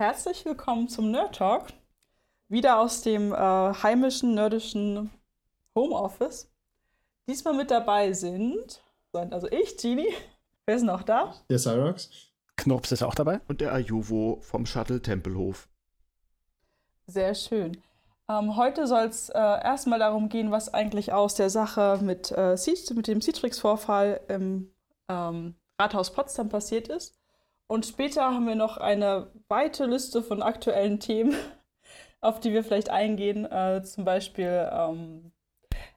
Herzlich willkommen zum Nerd Talk. Wieder aus dem äh, heimischen, nerdischen Homeoffice. Diesmal mit dabei sind, also ich, Genie. Wer ist noch da? Der Cyrox. Knops ist auch dabei. Und der Ayuvo vom Shuttle Tempelhof. Sehr schön. Ähm, heute soll es äh, erstmal darum gehen, was eigentlich aus der Sache mit, äh, mit dem Citrix-Vorfall im ähm, Rathaus Potsdam passiert ist. Und später haben wir noch eine weite Liste von aktuellen Themen, auf die wir vielleicht eingehen. Äh, zum Beispiel ähm,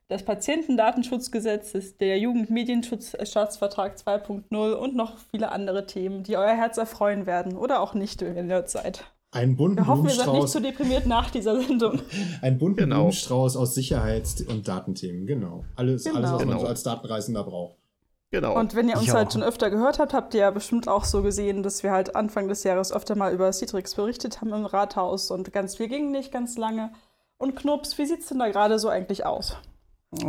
das Patientendatenschutzgesetz, der Jugendmedienschutzvertrag 2.0 und noch viele andere Themen, die euer Herz erfreuen werden oder auch nicht, wenn ihr Nerd seid. Ein bunten Wir hoffen, ihr seid nicht zu so deprimiert nach dieser Sendung. Ein bunten genau. Blumenstrauß aus Sicherheits- und Datenthemen, genau. Alles, genau. alles was genau. man so als Datenreisender braucht. Genau. Und wenn ihr uns ja. halt schon öfter gehört habt, habt ihr ja bestimmt auch so gesehen, dass wir halt Anfang des Jahres öfter mal über Citrix berichtet haben im Rathaus und ganz viel ging nicht ganz lange. Und Knups, wie sieht es denn da gerade so eigentlich aus?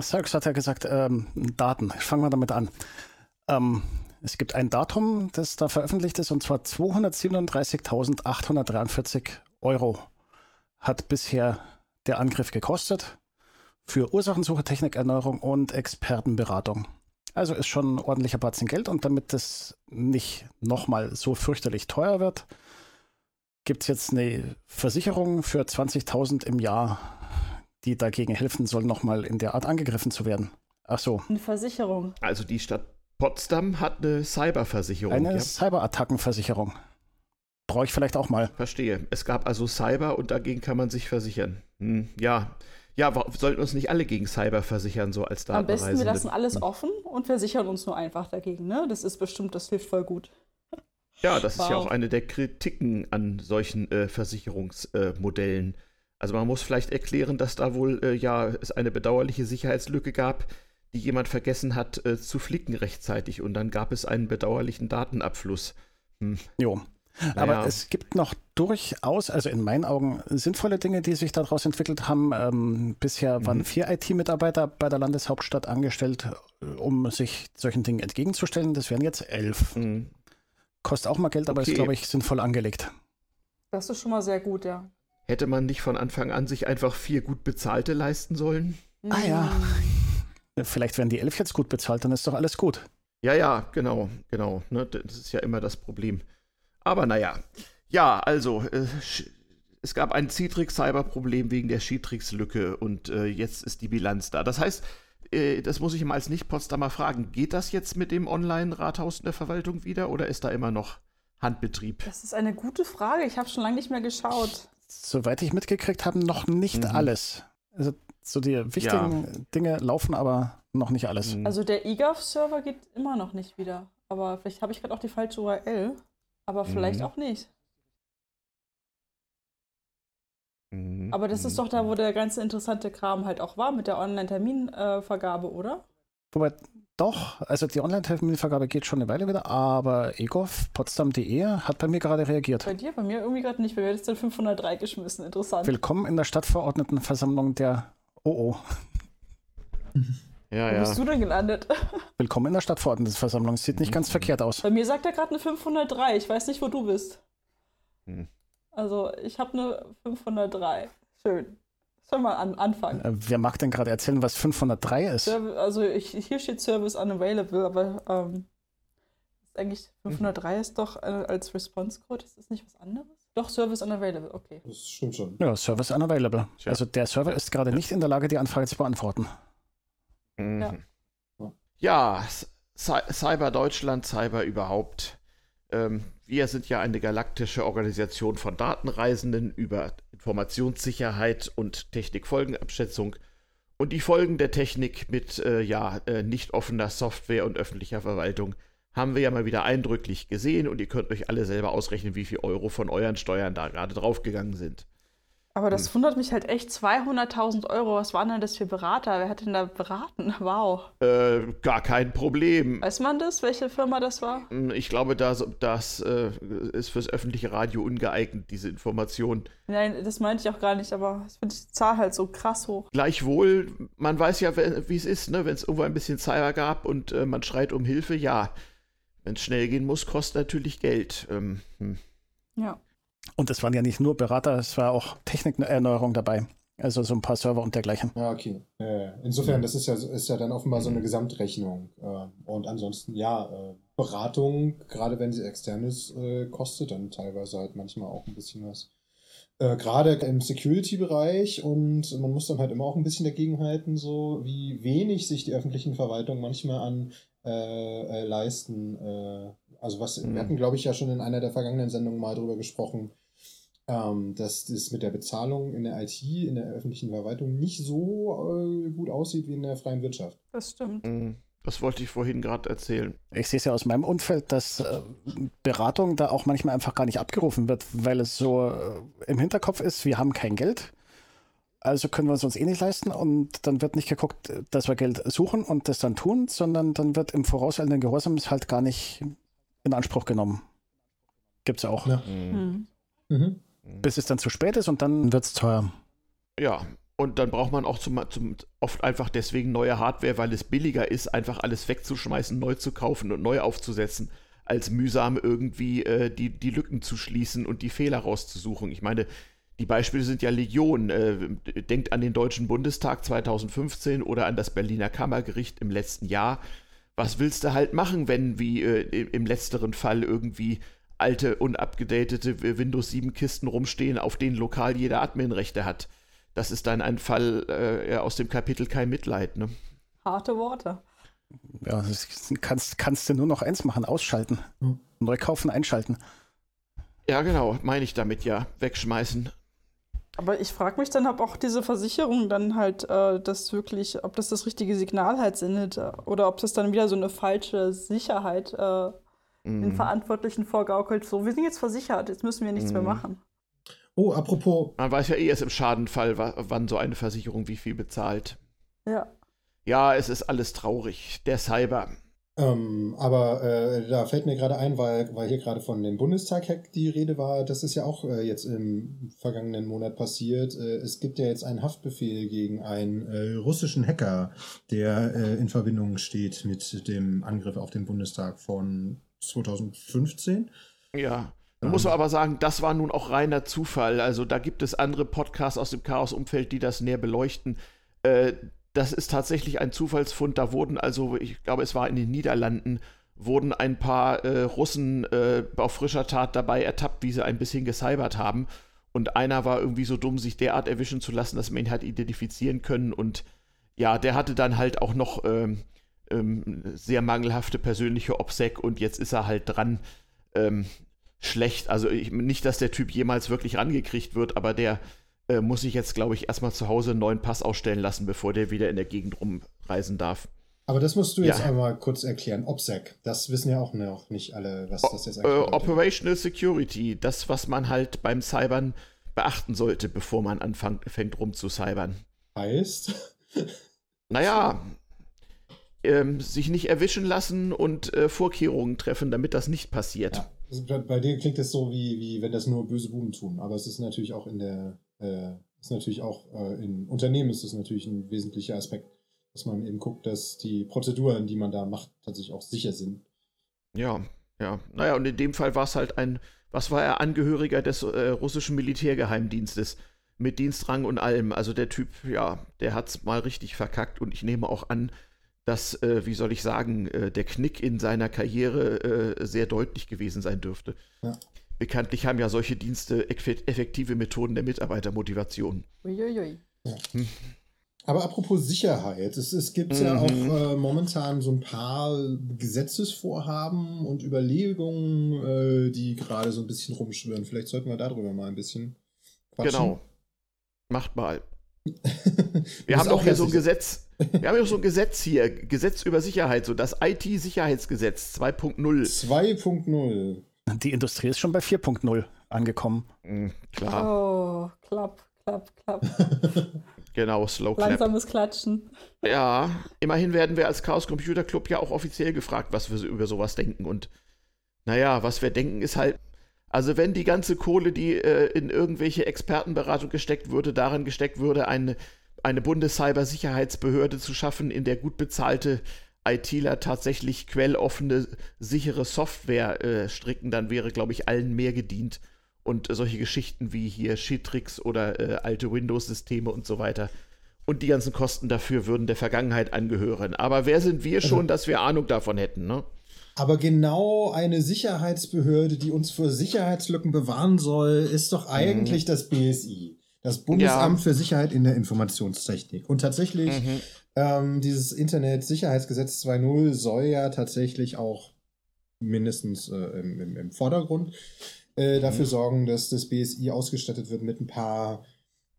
Sirks hat ja gesagt, ähm, Daten. Ich fange mal damit an. Ähm, es gibt ein Datum, das da veröffentlicht ist, und zwar 237.843 Euro hat bisher der Angriff gekostet für Ursachensuche, Technikerneuerung und Expertenberatung. Also ist schon ein ordentlicher Batzen Geld und damit das nicht nochmal so fürchterlich teuer wird, gibt es jetzt eine Versicherung für 20.000 im Jahr, die dagegen helfen soll, nochmal in der Art angegriffen zu werden. Ach so. Eine Versicherung. Also die Stadt Potsdam hat eine Cyberversicherung. Eine ja? Cyberattackenversicherung. Brauche ich vielleicht auch mal. Verstehe. Es gab also Cyber und dagegen kann man sich versichern. Hm, ja, ja, sollten uns nicht alle gegen Cyber versichern, so als Datenreisende? Am besten, wir lassen alles offen und versichern uns nur einfach dagegen, ne? Das ist bestimmt, das hilft voll gut. Ja, das wow. ist ja auch eine der Kritiken an solchen äh, Versicherungsmodellen. Äh, also man muss vielleicht erklären, dass da wohl äh, ja es eine bedauerliche Sicherheitslücke gab, die jemand vergessen hat äh, zu flicken rechtzeitig und dann gab es einen bedauerlichen Datenabfluss. Hm. Jo. Naja. Aber es gibt noch durchaus, also in meinen Augen, sinnvolle Dinge, die sich daraus entwickelt haben. Ähm, bisher mhm. waren vier IT-Mitarbeiter bei der Landeshauptstadt angestellt, äh, um sich solchen Dingen entgegenzustellen. Das wären jetzt elf. Mhm. Kostet auch mal Geld, aber okay. ist, glaube ich, sinnvoll angelegt. Das ist schon mal sehr gut, ja. Hätte man nicht von Anfang an sich einfach vier gut bezahlte leisten sollen? Mhm. Ah ja. Vielleicht werden die elf jetzt gut bezahlt, dann ist doch alles gut. Ja, ja, genau, genau. Ne? Das ist ja immer das Problem. Aber naja, ja, also, äh, es gab ein Citrix-Cyber-Problem wegen der Citrix-Lücke und äh, jetzt ist die Bilanz da. Das heißt, äh, das muss ich mal als Nicht-Potsdamer fragen, geht das jetzt mit dem Online-Rathaus in der Verwaltung wieder oder ist da immer noch Handbetrieb? Das ist eine gute Frage. Ich habe schon lange nicht mehr geschaut. Soweit ich mitgekriegt habe, noch nicht mhm. alles. Also so die wichtigen ja. Dinge laufen, aber noch nicht alles. Mhm. Also der eGov-Server geht immer noch nicht wieder. Aber vielleicht habe ich gerade auch die falsche URL. Aber vielleicht mhm. auch nicht. Mhm. Aber das ist doch da, wo mhm. der ganze interessante Kram halt auch war mit der Online-Terminvergabe, oder? Wobei, doch, also die Online-Terminvergabe geht schon eine Weile wieder, aber egov, potsdam.de hat bei mir gerade reagiert. Bei dir? Bei mir irgendwie gerade nicht. Bei mir hat es dann 503 geschmissen. Interessant. Willkommen in der Stadtverordnetenversammlung der OO. Ja, Wo ja. bist du denn gelandet? Willkommen in der Stadtverordnetenversammlung. Sieht nicht ganz verkehrt aus. Bei mir sagt er gerade eine 503. Ich weiß nicht, wo du bist. Hm. Also, ich habe eine 503. Schön. Sollen wir mal an, anfangen. Äh, wer mag denn gerade erzählen, was 503 ist? also, ich, hier steht Service unavailable, aber ähm, ist eigentlich 503 mhm. ist doch äh, als Response Code. Ist das nicht was anderes? Doch, Service unavailable, okay. Das stimmt schon. Ja, Service unavailable. Ja. Also, der Server ist gerade nicht in der Lage, die Anfrage zu beantworten. Mhm. Ja, ja Cyber Deutschland, Cyber überhaupt. Ähm, wir sind ja eine galaktische Organisation von Datenreisenden über Informationssicherheit und Technikfolgenabschätzung und die Folgen der Technik mit äh, ja, äh, nicht offener Software und öffentlicher Verwaltung haben wir ja mal wieder eindrücklich gesehen und ihr könnt euch alle selber ausrechnen, wie viel Euro von euren Steuern da gerade draufgegangen sind. Aber das hm. wundert mich halt echt. 200.000 Euro, was waren denn das für Berater? Wer hat denn da beraten? Wow. Äh, gar kein Problem. Weiß man das, welche Firma das war? Hm, ich glaube, das, das äh, ist fürs öffentliche Radio ungeeignet, diese Information. Nein, das meinte ich auch gar nicht, aber ich finde die Zahl halt so krass hoch. Gleichwohl, man weiß ja, wie es ist, ne? wenn es irgendwo ein bisschen Cyber gab und äh, man schreit um Hilfe, ja. Wenn es schnell gehen muss, kostet natürlich Geld. Ähm, hm. Ja. Und es waren ja nicht nur Berater, es war auch Technikerneuerung dabei. Also so ein paar Server und dergleichen. Ja, okay. insofern, das ist ja, ist ja dann offenbar so eine Gesamtrechnung. Ähm, und ansonsten, ja, äh, Beratung, gerade wenn sie extern ist, äh, kostet dann teilweise halt manchmal auch ein bisschen was. Äh, gerade im Security-Bereich und man muss dann halt immer auch ein bisschen dagegenhalten, so wie wenig sich die öffentlichen Verwaltungen manchmal an äh, leisten. Also was, mhm. wir hatten, glaube ich, ja schon in einer der vergangenen Sendungen mal drüber gesprochen, ähm, dass das mit der Bezahlung in der IT, in der öffentlichen Verwaltung nicht so äh, gut aussieht wie in der freien Wirtschaft. Das stimmt. Mhm. Das wollte ich vorhin gerade erzählen. Ich sehe es ja aus meinem Umfeld, dass äh, Beratung da auch manchmal einfach gar nicht abgerufen wird, weil es so äh, im Hinterkopf ist, wir haben kein Geld. Also können wir es uns eh nicht leisten und dann wird nicht geguckt, dass wir Geld suchen und das dann tun, sondern dann wird im vorauseilenden Gehorsam halt gar nicht in Anspruch genommen. Gibt es auch. Ja. Mhm. Mhm bis es dann zu spät ist und dann wird es teuer. Ja, und dann braucht man auch zum, zum, oft einfach deswegen neue Hardware, weil es billiger ist, einfach alles wegzuschmeißen, neu zu kaufen und neu aufzusetzen, als mühsam irgendwie äh, die, die Lücken zu schließen und die Fehler rauszusuchen. Ich meine, die Beispiele sind ja Legion. Äh, denkt an den Deutschen Bundestag 2015 oder an das Berliner Kammergericht im letzten Jahr. Was willst du halt machen, wenn, wie äh, im letzteren Fall, irgendwie alte, unabgedatete Windows 7 Kisten rumstehen, auf denen lokal jeder Adminrechte hat. Das ist dann ein Fall äh, aus dem Kapitel kein Mitleid. Ne? Harte Worte. Ja, das kannst, kannst du nur noch eins machen, ausschalten. Hm. Neu kaufen, einschalten. Ja, genau, meine ich damit ja. Wegschmeißen. Aber ich frage mich dann, ob auch diese Versicherung dann halt äh, das wirklich, ob das das richtige Signal halt sendet äh, oder ob das dann wieder so eine falsche Sicherheit äh, mhm. den Verantwortlichen vorgaukelt, so, wir sind jetzt versichert, jetzt müssen wir nichts mhm. mehr machen. Oh, apropos. Man weiß ja eh erst im Schadenfall, wann so eine Versicherung wie viel bezahlt. Ja. Ja, es ist alles traurig. Der Cyber. Ähm, aber äh, da fällt mir gerade ein, weil, weil hier gerade von dem Bundestag-Hack die Rede war, das ist ja auch äh, jetzt im vergangenen Monat passiert. Äh, es gibt ja jetzt einen Haftbefehl gegen einen äh, russischen Hacker, der äh, in Verbindung steht mit dem Angriff auf den Bundestag von 2015. Ja. Man muss aber sagen, das war nun auch reiner Zufall. Also da gibt es andere Podcasts aus dem Chaos-Umfeld, die das näher beleuchten. Das ist tatsächlich ein Zufallsfund. Da wurden also, ich glaube, es war in den Niederlanden, wurden ein paar äh, Russen äh, auf frischer Tat dabei ertappt, wie sie ein bisschen gecybert haben. Und einer war irgendwie so dumm, sich derart erwischen zu lassen, dass man ihn hat identifizieren können. Und ja, der hatte dann halt auch noch ähm, ähm, sehr mangelhafte persönliche Obsec und jetzt ist er halt dran. Ähm, schlecht. Also ich, nicht, dass der Typ jemals wirklich rangekriegt wird, aber der äh, muss sich jetzt, glaube ich, erstmal zu Hause einen neuen Pass ausstellen lassen, bevor der wieder in der Gegend rumreisen darf. Aber das musst du jetzt ja. einmal kurz erklären. OPSEC, das wissen ja auch noch nicht alle, was das jetzt eigentlich äh, Operational Security, das, was man halt beim Cybern beachten sollte, bevor man anfängt rumzucybern. Heißt? Naja, ähm, sich nicht erwischen lassen und äh, Vorkehrungen treffen, damit das nicht passiert. Ja. Also bei dir klingt es so, wie, wie wenn das nur böse Buben tun, aber es ist natürlich auch in der, ist natürlich auch äh, in Unternehmen ist das natürlich ein wesentlicher Aspekt, dass man eben guckt, dass die Prozeduren, die man da macht, tatsächlich auch sicher sind. Ja, ja. Naja, und in dem Fall war es halt ein, was war er, Angehöriger des äh, russischen Militärgeheimdienstes mit Dienstrang und allem. Also der Typ, ja, der hat's mal richtig verkackt und ich nehme auch an, dass, äh, wie soll ich sagen, äh, der Knick in seiner Karriere äh, sehr deutlich gewesen sein dürfte. Ja. Bekanntlich haben ja solche Dienste effektive Methoden der Mitarbeitermotivation. Uiuiui. Ja. Hm. Aber apropos Sicherheit, es, es gibt mhm. ja auch äh, momentan so ein paar Gesetzesvorhaben und Überlegungen, äh, die gerade so ein bisschen rumschwirren. Vielleicht sollten wir darüber mal ein bisschen quatschen. Genau. Macht mal. wir haben doch hier so ein Gesetz, wir haben ja so ein Gesetz hier, Gesetz über Sicherheit, so das IT-Sicherheitsgesetz 2.0. 2.0. Die Industrie ist schon bei 4.0 angekommen. Mhm, klar. Oh, klapp, klapp, klapp. genau, Slow Clap. Langsames Klatschen. Ja, immerhin werden wir als Chaos Computer Club ja auch offiziell gefragt, was wir über sowas denken. Und naja, was wir denken, ist halt, also wenn die ganze Kohle, die äh, in irgendwelche Expertenberatung gesteckt würde, daran gesteckt würde, eine, eine Bundescybersicherheitsbehörde zu schaffen, in der gut bezahlte ITler tatsächlich quelloffene, sichere Software äh, stricken, dann wäre, glaube ich, allen mehr gedient und äh, solche Geschichten wie hier Shitrix oder äh, alte Windows-Systeme und so weiter. Und die ganzen Kosten dafür würden der Vergangenheit angehören. Aber wer sind wir schon, also, dass wir Ahnung davon hätten, ne? Aber genau eine Sicherheitsbehörde, die uns vor Sicherheitslücken bewahren soll, ist doch eigentlich mhm. das BSI. Das Bundesamt ja. für Sicherheit in der Informationstechnik. Und tatsächlich, mhm. Ähm, dieses Internet-Sicherheitsgesetz 2.0 soll ja tatsächlich auch mindestens äh, im, im, im, Vordergrund äh, dafür mhm. sorgen, dass das BSI ausgestattet wird mit ein paar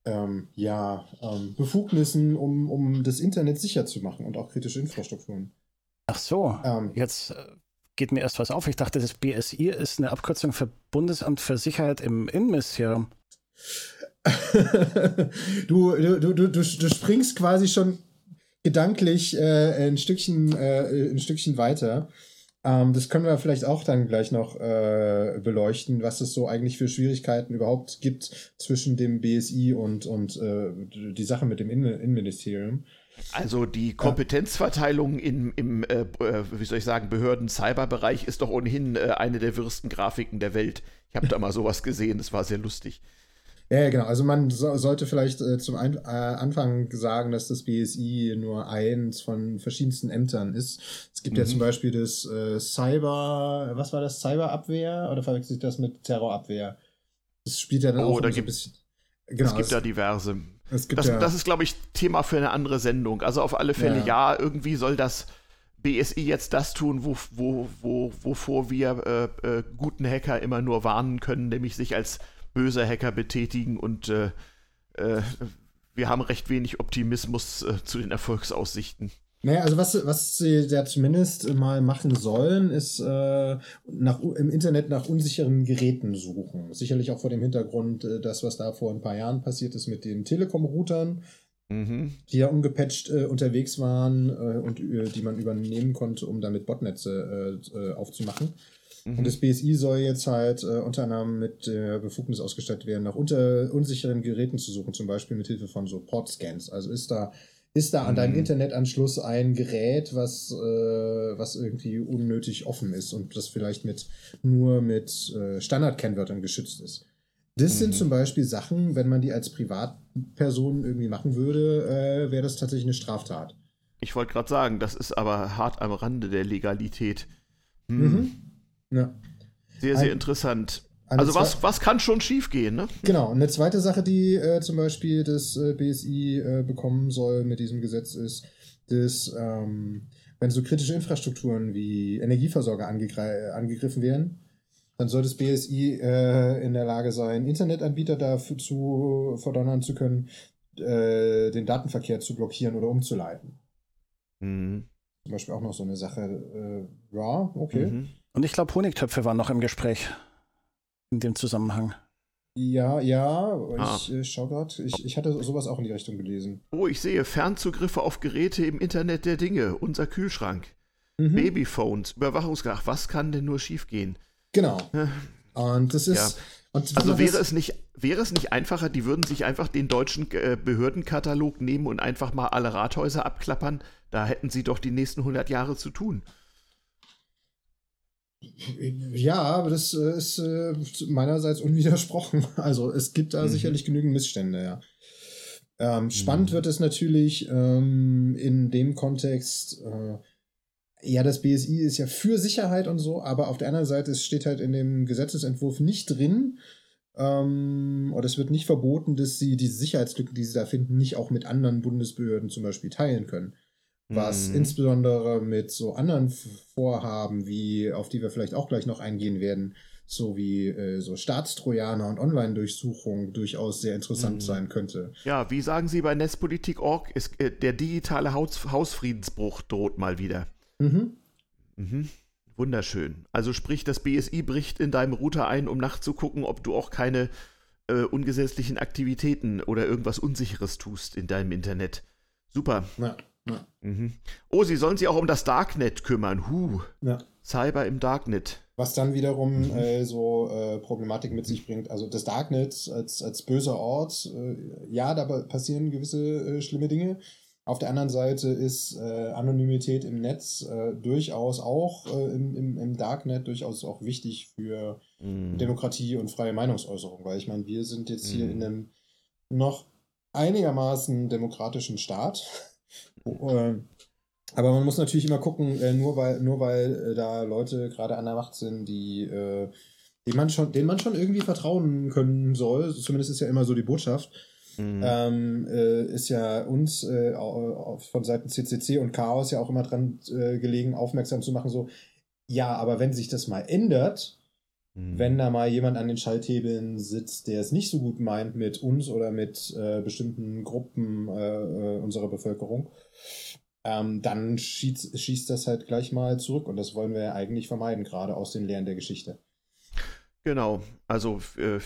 ähm, ja, ähm, Befugnissen, um, um das Internet sicher zu machen und auch kritische Infrastrukturen. Ach so, ähm, jetzt äh, geht mir erst was auf. Ich dachte, das BSI ist eine Abkürzung für Bundesamt für Sicherheit im Innenministerium. du, du, du, du, du springst quasi schon gedanklich äh, ein, Stückchen, äh, ein Stückchen weiter. Ähm, das können wir vielleicht auch dann gleich noch äh, beleuchten, was es so eigentlich für Schwierigkeiten überhaupt gibt zwischen dem BSI und, und äh, die Sache mit dem Innen Innenministerium. Also die Kompetenzverteilung im, im äh, äh, wie soll ich sagen, Behörden-Cyberbereich ist doch ohnehin äh, eine der wirsten Grafiken der Welt. Ich habe da mal sowas gesehen, das war sehr lustig. Ja, genau. Also man so, sollte vielleicht äh, zum Ein äh, Anfang sagen, dass das BSI nur eins von verschiedensten Ämtern ist. Es gibt mhm. ja zum Beispiel das äh, Cyber, was war das, Cyberabwehr oder verwechselt das mit Terrorabwehr? Das spielt ja dann oh, auch da so ein bisschen. Genau, es gibt da diverse. Es gibt das, ja, das ist, glaube ich, Thema für eine andere Sendung. Also auf alle Fälle, ja, ja irgendwie soll das BSI jetzt das tun, wo, wo, wo, wovor wir äh, äh, guten Hacker immer nur warnen können, nämlich sich als böser Hacker betätigen und äh, äh, wir haben recht wenig Optimismus äh, zu den Erfolgsaussichten. Naja, also was, was sie da zumindest mal machen sollen, ist äh, nach, im Internet nach unsicheren Geräten suchen. Sicherlich auch vor dem Hintergrund, äh, das, was da vor ein paar Jahren passiert ist mit den Telekom-Routern, mhm. die ja ungepatcht äh, unterwegs waren äh, und äh, die man übernehmen konnte, um damit Botnetze äh aufzumachen. Mhm. Und das BSI soll jetzt halt äh, unter anderem mit der Befugnis ausgestattet werden, nach unter unsicheren Geräten zu suchen, zum Beispiel mit Hilfe von so Portscans. Also ist da ist da an deinem mhm. Internetanschluss ein Gerät, was, äh, was irgendwie unnötig offen ist und das vielleicht mit nur mit äh, Standardkennwörtern geschützt ist. Das mhm. sind zum Beispiel Sachen, wenn man die als Privatperson irgendwie machen würde, äh, wäre das tatsächlich eine Straftat. Ich wollte gerade sagen, das ist aber hart am Rande der Legalität. Hm. Mhm. Ja. Sehr, sehr ein, interessant. Also was, was kann schon schiefgehen, ne? Genau. Und eine zweite Sache, die äh, zum Beispiel das äh, BSI äh, bekommen soll mit diesem Gesetz ist, dass ähm, wenn so kritische Infrastrukturen wie Energieversorger angegriffen werden, dann soll das BSI äh, in der Lage sein, Internetanbieter dafür zu verdonnern zu können, äh, den Datenverkehr zu blockieren oder umzuleiten. Mhm. Zum Beispiel auch noch so eine Sache. Äh, ja, okay. Mhm. Und ich glaube, Honigtöpfe waren noch im Gespräch in dem Zusammenhang. Ja, ja, ah. ich äh, schau gerade. Ich, ich hatte sowas auch in die Richtung gelesen. Oh, ich sehe Fernzugriffe auf Geräte im Internet der Dinge, unser Kühlschrank. Mhm. Babyphones, Überwachungsgrach, was kann denn nur schiefgehen? Genau. Und das ist. Ja. Und also wäre es, nicht, wäre es nicht einfacher, die würden sich einfach den deutschen äh, Behördenkatalog nehmen und einfach mal alle Rathäuser abklappern? Da hätten sie doch die nächsten 100 Jahre zu tun. Ja, aber das äh, ist äh, meinerseits unwidersprochen. Also es gibt da mhm. sicherlich genügend Missstände, ja. Ähm, spannend mhm. wird es natürlich ähm, in dem Kontext, äh, ja, das BSI ist ja für Sicherheit und so, aber auf der anderen Seite es steht halt in dem Gesetzesentwurf nicht drin, ähm, oder es wird nicht verboten, dass sie diese Sicherheitslücken, die sie da finden, nicht auch mit anderen Bundesbehörden zum Beispiel teilen können was mhm. insbesondere mit so anderen Vorhaben, wie auf die wir vielleicht auch gleich noch eingehen werden, so wie äh, so Staatstrojaner und Online-Durchsuchung durchaus sehr interessant mhm. sein könnte. Ja, wie sagen Sie bei Netzpolitik.org, ist äh, der digitale Haus Hausfriedensbruch droht mal wieder. Mhm. Mhm. Wunderschön. Also sprich, das BSI bricht in deinem Router ein, um nachzugucken, ob du auch keine äh, ungesetzlichen Aktivitäten oder irgendwas Unsicheres tust in deinem Internet. Super. Ja. Ja. Mhm. Oh, sie sollen sich auch um das Darknet kümmern. Huh. Ja. Cyber im Darknet. Was dann wiederum mhm. äh, so äh, Problematik mit sich bringt. Also das Darknet als, als böser Ort, äh, ja, da passieren gewisse äh, schlimme Dinge. Auf der anderen Seite ist äh, Anonymität im Netz äh, durchaus auch äh, im, im, im, Darknet durchaus auch wichtig für mm. Demokratie und freie Meinungsäußerung, weil ich meine, wir sind jetzt hier mm. in einem noch einigermaßen demokratischen Staat. Äh, aber man muss natürlich immer gucken, äh, nur weil, nur weil äh, da Leute gerade an der Macht sind, die, denen, man schon, denen man schon irgendwie vertrauen können soll, zumindest ist ja immer so die Botschaft, Mhm. Ähm, äh, ist ja uns äh, von Seiten CCC und Chaos ja auch immer dran äh, gelegen, aufmerksam zu machen, so, ja, aber wenn sich das mal ändert, mhm. wenn da mal jemand an den Schalthebeln sitzt, der es nicht so gut meint mit uns oder mit äh, bestimmten Gruppen äh, äh, unserer Bevölkerung, ähm, dann schießt, schießt das halt gleich mal zurück und das wollen wir ja eigentlich vermeiden, gerade aus den Lehren der Geschichte. Genau, also äh,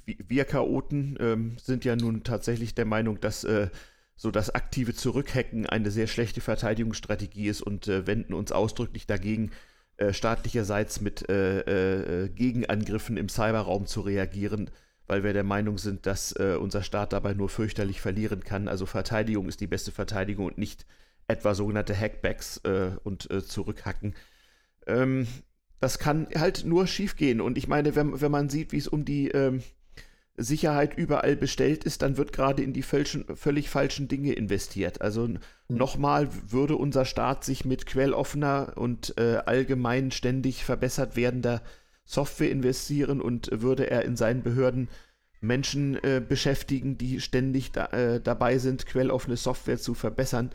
wir Chaoten ähm, sind ja nun tatsächlich der Meinung, dass äh, so das aktive Zurückhacken eine sehr schlechte Verteidigungsstrategie ist und äh, wenden uns ausdrücklich dagegen, äh, staatlicherseits mit äh, äh, Gegenangriffen im Cyberraum zu reagieren, weil wir der Meinung sind, dass äh, unser Staat dabei nur fürchterlich verlieren kann. Also Verteidigung ist die beste Verteidigung und nicht etwa sogenannte Hackbacks und Zurückhacken. Ähm, das kann halt nur schiefgehen. Und ich meine, wenn, wenn man sieht, wie es um die ähm, Sicherheit überall bestellt ist, dann wird gerade in die falschen, völlig falschen Dinge investiert. Also mhm. nochmal würde unser Staat sich mit quelloffener und äh, allgemein ständig verbessert werdender Software investieren und würde er in seinen Behörden Menschen äh, beschäftigen, die ständig da, äh, dabei sind, quelloffene Software zu verbessern,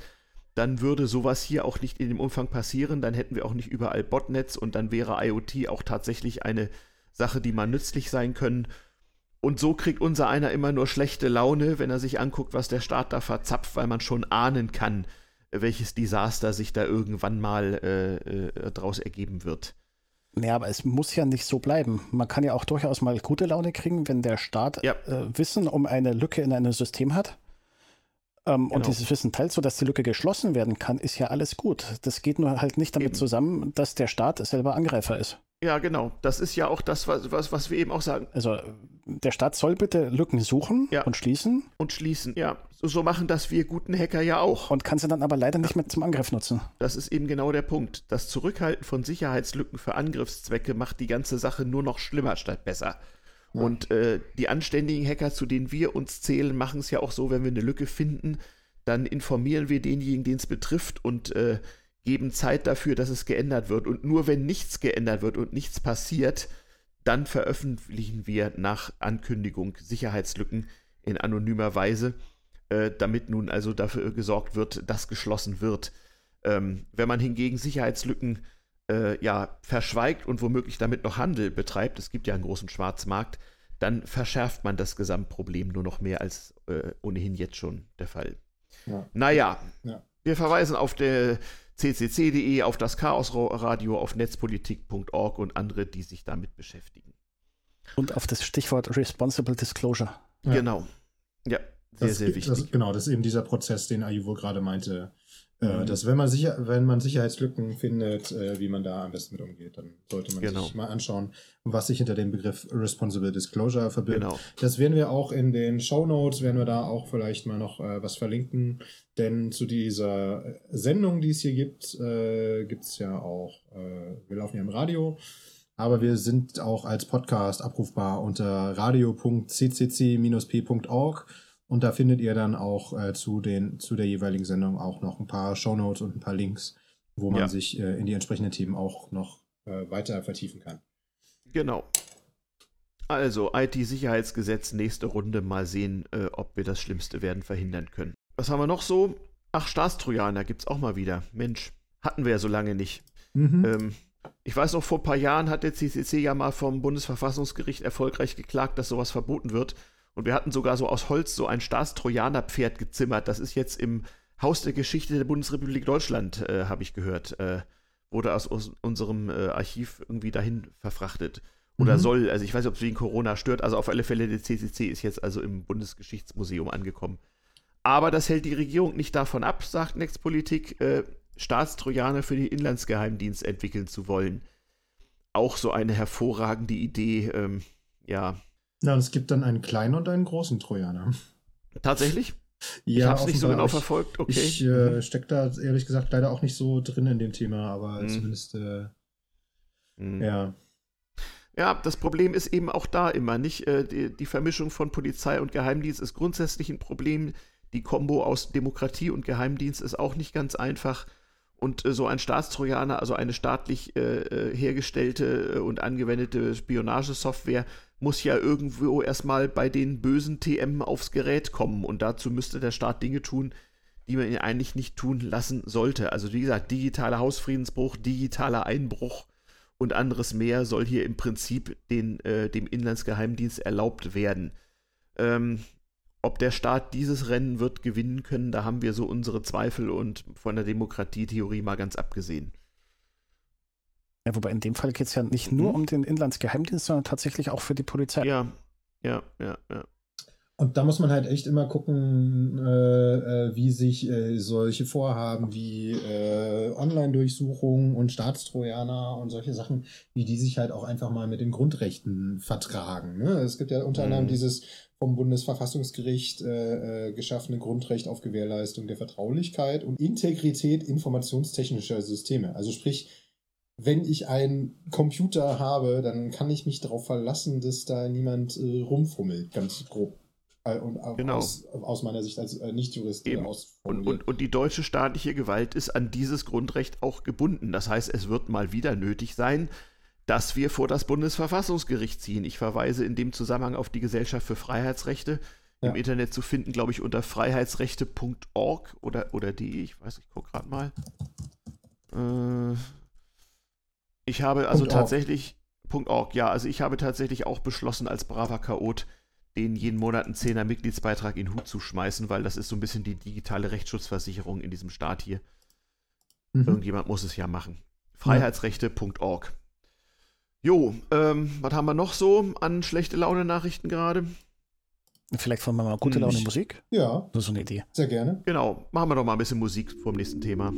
dann würde sowas hier auch nicht in dem Umfang passieren. Dann hätten wir auch nicht überall Botnets und dann wäre IoT auch tatsächlich eine Sache, die mal nützlich sein können. Und so kriegt unser einer immer nur schlechte Laune, wenn er sich anguckt, was der Staat da verzapft, weil man schon ahnen kann, welches Desaster sich da irgendwann mal äh, äh, draus ergeben wird. Ja, aber es muss ja nicht so bleiben. Man kann ja auch durchaus mal gute Laune kriegen, wenn der Staat ja. äh, Wissen um eine Lücke in einem System hat ähm, genau. Und dieses Wissen teilt, sodass die Lücke geschlossen werden kann, ist ja alles gut. Das geht nur halt nicht damit eben. zusammen, dass der Staat selber Angreifer ist. Ja, genau. Das ist ja auch das, was, was, was wir eben auch sagen. Also der Staat soll bitte Lücken suchen ja. und schließen. Und schließen, ja. So, so, machen das wir guten Hacker ja auch. Und kann sie dann aber leider nicht mehr zum Angriff nutzen. Das ist eben genau der Punkt. Das Zurückhalten von Sicherheitslücken für Angriffszwecke macht die ganze Sache nur noch schlimmer statt besser. Und äh, die anständigen Hacker, zu denen wir uns zählen, machen es ja auch so, wenn wir eine Lücke finden, dann informieren wir denjenigen, den es betrifft und äh, geben Zeit dafür, dass es geändert wird. Und nur wenn nichts geändert wird und nichts passiert, dann veröffentlichen wir nach Ankündigung Sicherheitslücken in anonymer Weise, äh, damit nun also dafür gesorgt wird, dass geschlossen wird. Ähm, wenn man hingegen Sicherheitslücken äh, ja, verschweigt und womöglich damit noch Handel betreibt, es gibt ja einen großen Schwarzmarkt, dann verschärft man das Gesamtproblem nur noch mehr als äh, ohnehin jetzt schon der Fall. Ja. Naja, ja. wir verweisen auf der ccc.de, auf das Chaosradio, auf netzpolitik.org und andere, die sich damit beschäftigen. Und auf das Stichwort Responsible Disclosure. Ja. Genau. Ja, sehr, das, sehr wichtig. Das, genau, das ist eben dieser Prozess, den Ayuvo gerade meinte, äh, mhm. dass wenn man, sicher, wenn man Sicherheitslücken findet, äh, wie man da am besten mit umgeht, dann sollte man genau. sich mal anschauen, was sich hinter dem Begriff Responsible Disclosure verbirgt. Genau. Das werden wir auch in den Show Notes, werden wir da auch vielleicht mal noch äh, was verlinken, denn zu dieser Sendung, die es hier gibt, äh, gibt es ja auch, äh, wir laufen ja im Radio, aber wir sind auch als Podcast abrufbar unter radio.ccc-p.org und da findet ihr dann auch äh, zu, den, zu der jeweiligen Sendung auch noch ein paar Shownotes und ein paar Links, wo man ja. sich äh, in die entsprechenden Themen auch noch äh, weiter vertiefen kann. Genau. Also, IT-Sicherheitsgesetz, nächste Runde. Mal sehen, äh, ob wir das Schlimmste werden verhindern können. Was haben wir noch so? Ach, Staatstrojaner gibt es auch mal wieder. Mensch, hatten wir ja so lange nicht. Mhm. Ähm, ich weiß noch, vor ein paar Jahren hat der CCC ja mal vom Bundesverfassungsgericht erfolgreich geklagt, dass sowas verboten wird. Und wir hatten sogar so aus Holz so ein Staatstrojanerpferd gezimmert. Das ist jetzt im Haus der Geschichte der Bundesrepublik Deutschland, äh, habe ich gehört. Äh, wurde aus, aus unserem äh, Archiv irgendwie dahin verfrachtet. Oder mhm. soll, also ich weiß nicht, ob es wegen Corona stört. Also auf alle Fälle, der CCC ist jetzt also im Bundesgeschichtsmuseum angekommen. Aber das hält die Regierung nicht davon ab, sagt Nextpolitik, äh, Staatstrojaner für den Inlandsgeheimdienst entwickeln zu wollen. Auch so eine hervorragende Idee, ähm, ja, ja, und es gibt dann einen kleinen und einen großen Trojaner. Tatsächlich? ich habe es nicht so genau ich, verfolgt. Okay. Ich äh, mhm. stecke da ehrlich gesagt leider auch nicht so drin in dem Thema, aber mhm. zumindest äh, mhm. ja. Ja, das Problem ist eben auch da immer nicht. Äh, die, die, Vermischung von Polizei und Geheimdienst ist grundsätzlich ein Problem. Die Kombo aus Demokratie und Geheimdienst ist auch nicht ganz einfach. Und äh, so ein Staatstrojaner, also eine staatlich äh, äh hergestellte und angewendete Spionagesoftware, muss ja irgendwo erstmal bei den bösen TM aufs Gerät kommen. Und dazu müsste der Staat Dinge tun, die man ihn eigentlich nicht tun lassen sollte. Also wie gesagt, digitaler Hausfriedensbruch, digitaler Einbruch und anderes mehr soll hier im Prinzip den, äh, dem Inlandsgeheimdienst erlaubt werden. Ähm, ob der Staat dieses Rennen wird gewinnen können, da haben wir so unsere Zweifel und von der Demokratietheorie mal ganz abgesehen. Ja, wobei in dem Fall geht es ja nicht nur mhm. um den Inlandsgeheimdienst, sondern tatsächlich auch für die Polizei. Ja, ja, ja, ja. Und da muss man halt echt immer gucken, äh, äh, wie sich äh, solche Vorhaben wie äh, Online-Durchsuchungen und Staatstrojaner und solche Sachen, wie die sich halt auch einfach mal mit den Grundrechten vertragen. Ne? Es gibt ja unter anderem mhm. dieses vom Bundesverfassungsgericht äh, äh, geschaffene Grundrecht auf Gewährleistung der Vertraulichkeit und Integrität informationstechnischer Systeme. Also sprich, wenn ich einen Computer habe, dann kann ich mich darauf verlassen, dass da niemand äh, rumfummelt, ganz grob. Äh, und genau. aus, aus, meiner Sicht als äh, Nicht-Jurist äh, und, und, und die deutsche staatliche Gewalt ist an dieses Grundrecht auch gebunden. Das heißt, es wird mal wieder nötig sein, dass wir vor das Bundesverfassungsgericht ziehen. Ich verweise in dem Zusammenhang auf die Gesellschaft für Freiheitsrechte. Ja. Im Internet zu finden, glaube ich, unter freiheitsrechte.org oder, oder die, ich weiß, ich gucke gerade mal. Äh, ich habe also Punkt tatsächlich, Punkt .org, ja, also ich habe tatsächlich auch beschlossen, als braver Chaot den jeden Monat einen Zehner Mitgliedsbeitrag in den Hut zu schmeißen, weil das ist so ein bisschen die digitale Rechtsschutzversicherung in diesem Staat hier. Mhm. Irgendjemand muss es ja machen. Freiheitsrechte.org. Jo, ähm, was haben wir noch so an schlechte Laune-Nachrichten gerade? Vielleicht von mal gute Laune Musik? Ja. Das ist so eine Idee. Sehr gerne. Genau. Machen wir doch mal ein bisschen Musik vor dem nächsten Thema.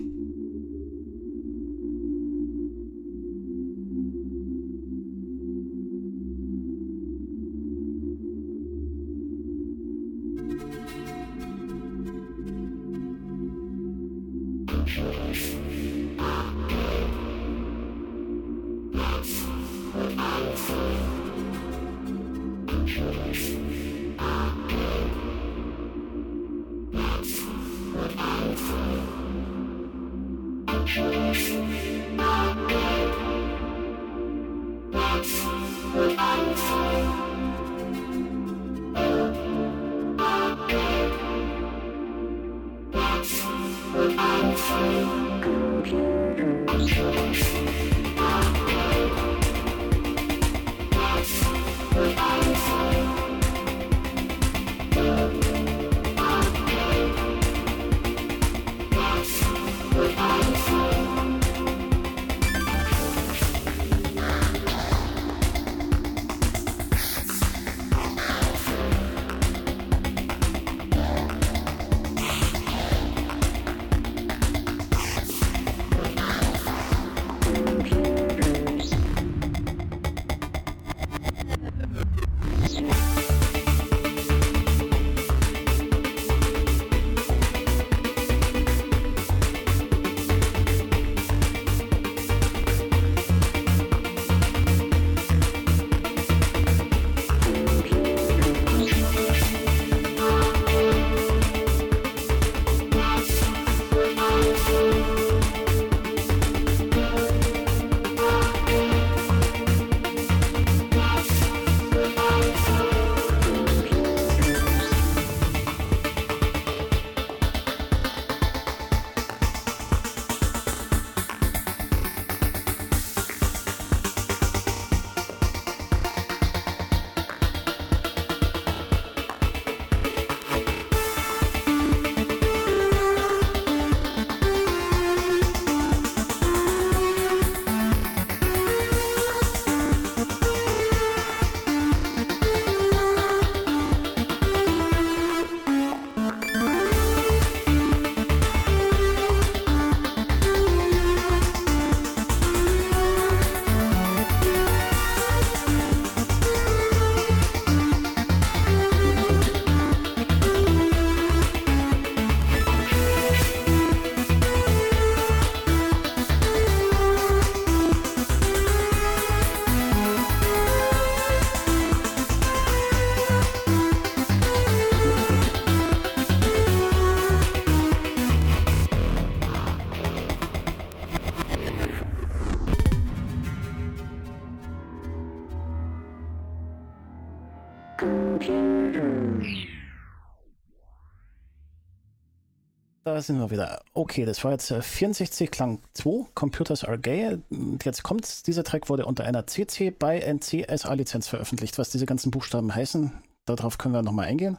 Sind wir wieder. Okay, das war jetzt 64 äh, Klang 2, Computers Are Gay. Jetzt kommt's. Dieser Track wurde unter einer CC by NC SA-Lizenz veröffentlicht. Was diese ganzen Buchstaben heißen, darauf können wir nochmal eingehen.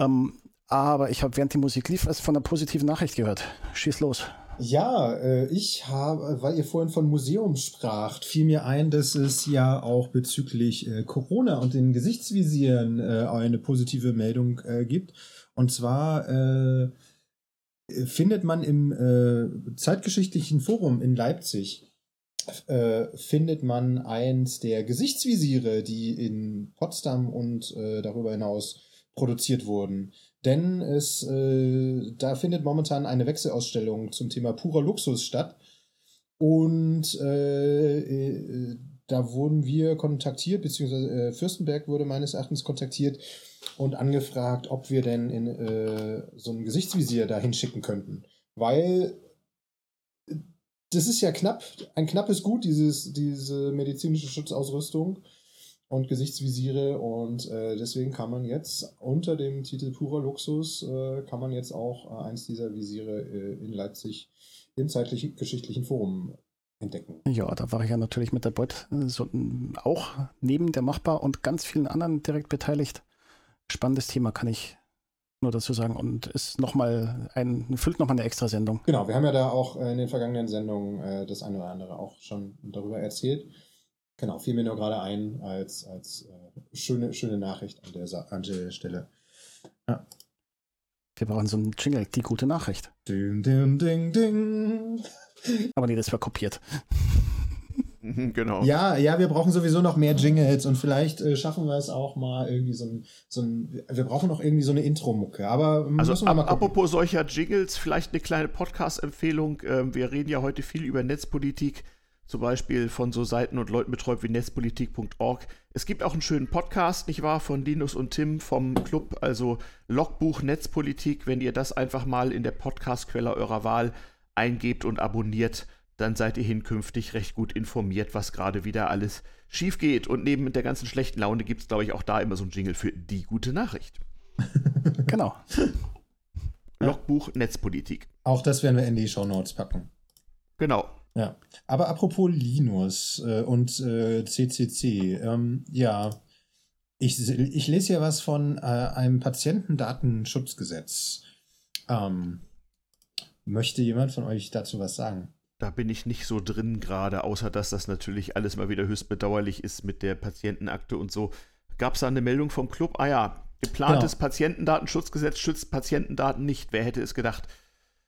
Ähm, aber ich habe während die Musik lief was von einer positiven Nachricht gehört. Schieß los. Ja, äh, ich habe, weil ihr vorhin von Museum spracht, fiel mir ein, dass es ja auch bezüglich äh, Corona und den Gesichtsvisieren eine positive Meldung gibt. Und zwar findet man im äh, zeitgeschichtlichen Forum in Leipzig äh, findet man eins der Gesichtsvisiere, die in Potsdam und äh, darüber hinaus produziert wurden. Denn es, äh, da findet momentan eine Wechselausstellung zum Thema purer Luxus statt. Und äh, äh, da wurden wir kontaktiert, beziehungsweise Fürstenberg wurde meines Erachtens kontaktiert und angefragt, ob wir denn in äh, so ein Gesichtsvisier da hinschicken könnten. Weil das ist ja knapp, ein knappes Gut, dieses, diese medizinische Schutzausrüstung und Gesichtsvisiere und äh, deswegen kann man jetzt unter dem Titel purer Luxus äh, kann man jetzt auch äh, eins dieser Visiere äh, in Leipzig im zeitlichen geschichtlichen Forum entdecken. Ja, da war ich ja natürlich mit der Beut äh, so, auch neben der Machbar und ganz vielen anderen direkt beteiligt. Spannendes Thema kann ich nur dazu sagen und ist nochmal ein, füllt nochmal eine extra Sendung. Genau, wir haben ja da auch in den vergangenen Sendungen äh, das eine oder andere auch schon darüber erzählt. Genau, fiel mir nur gerade ein als, als äh, schöne, schöne Nachricht an der, an der Stelle. Ja. Wir brauchen so einen Jingle, die gute Nachricht. Ding, ding, ding, ding. Aber nee, das war kopiert. genau. Ja, ja, wir brauchen sowieso noch mehr Jingles und vielleicht äh, schaffen wir es auch mal irgendwie so ein, so ein wir brauchen noch irgendwie so eine Intro-Mucke, aber also ab, apropos solcher Jingles, vielleicht eine kleine Podcast-Empfehlung. Ähm, wir reden ja heute viel über Netzpolitik, zum Beispiel von so Seiten und Leuten betreut wie netzpolitik.org. Es gibt auch einen schönen Podcast, nicht wahr, von Linus und Tim vom Club, also Logbuch Netzpolitik. Wenn ihr das einfach mal in der Podcast-Quelle eurer Wahl eingebt und abonniert, dann seid ihr hinkünftig recht gut informiert, was gerade wieder alles schief geht. Und neben der ganzen schlechten Laune gibt es, glaube ich, auch da immer so ein Jingle für die gute Nachricht. genau. Logbuch Netzpolitik. Auch das werden wir in die Show Notes packen. Genau. Ja. Aber apropos Linus äh, und äh, CCC, ähm, ja, ich, ich lese ja was von äh, einem Patientendatenschutzgesetz. Ähm, möchte jemand von euch dazu was sagen? Da bin ich nicht so drin gerade, außer dass das natürlich alles mal wieder höchst bedauerlich ist mit der Patientenakte und so. Gab es da eine Meldung vom Club? Ah ja, geplantes genau. Patientendatenschutzgesetz schützt Patientendaten nicht. Wer hätte es gedacht?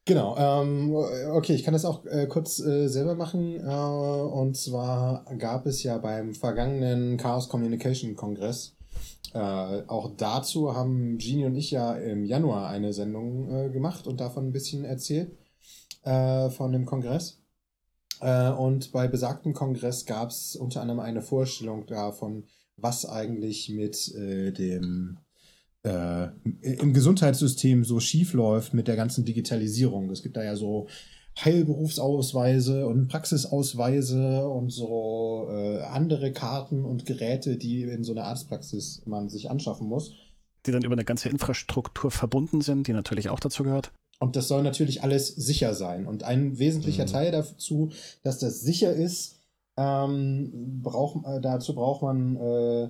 Genau, ähm, okay, ich kann das auch äh, kurz äh, selber machen. Äh, und zwar gab es ja beim vergangenen Chaos Communication Kongress, äh, auch dazu haben Genie und ich ja im Januar eine Sendung äh, gemacht und davon ein bisschen erzählt äh, von dem Kongress. Äh, und bei besagtem Kongress gab es unter anderem eine Vorstellung davon, was eigentlich mit äh, dem äh, im Gesundheitssystem so schief läuft mit der ganzen Digitalisierung. Es gibt da ja so Heilberufsausweise und Praxisausweise und so äh, andere Karten und Geräte, die in so einer Arztpraxis man sich anschaffen muss. Die dann über eine ganze Infrastruktur verbunden sind, die natürlich auch dazu gehört. Und das soll natürlich alles sicher sein. Und ein wesentlicher mhm. Teil dazu, dass das sicher ist, ähm, brauch, äh, dazu braucht man äh,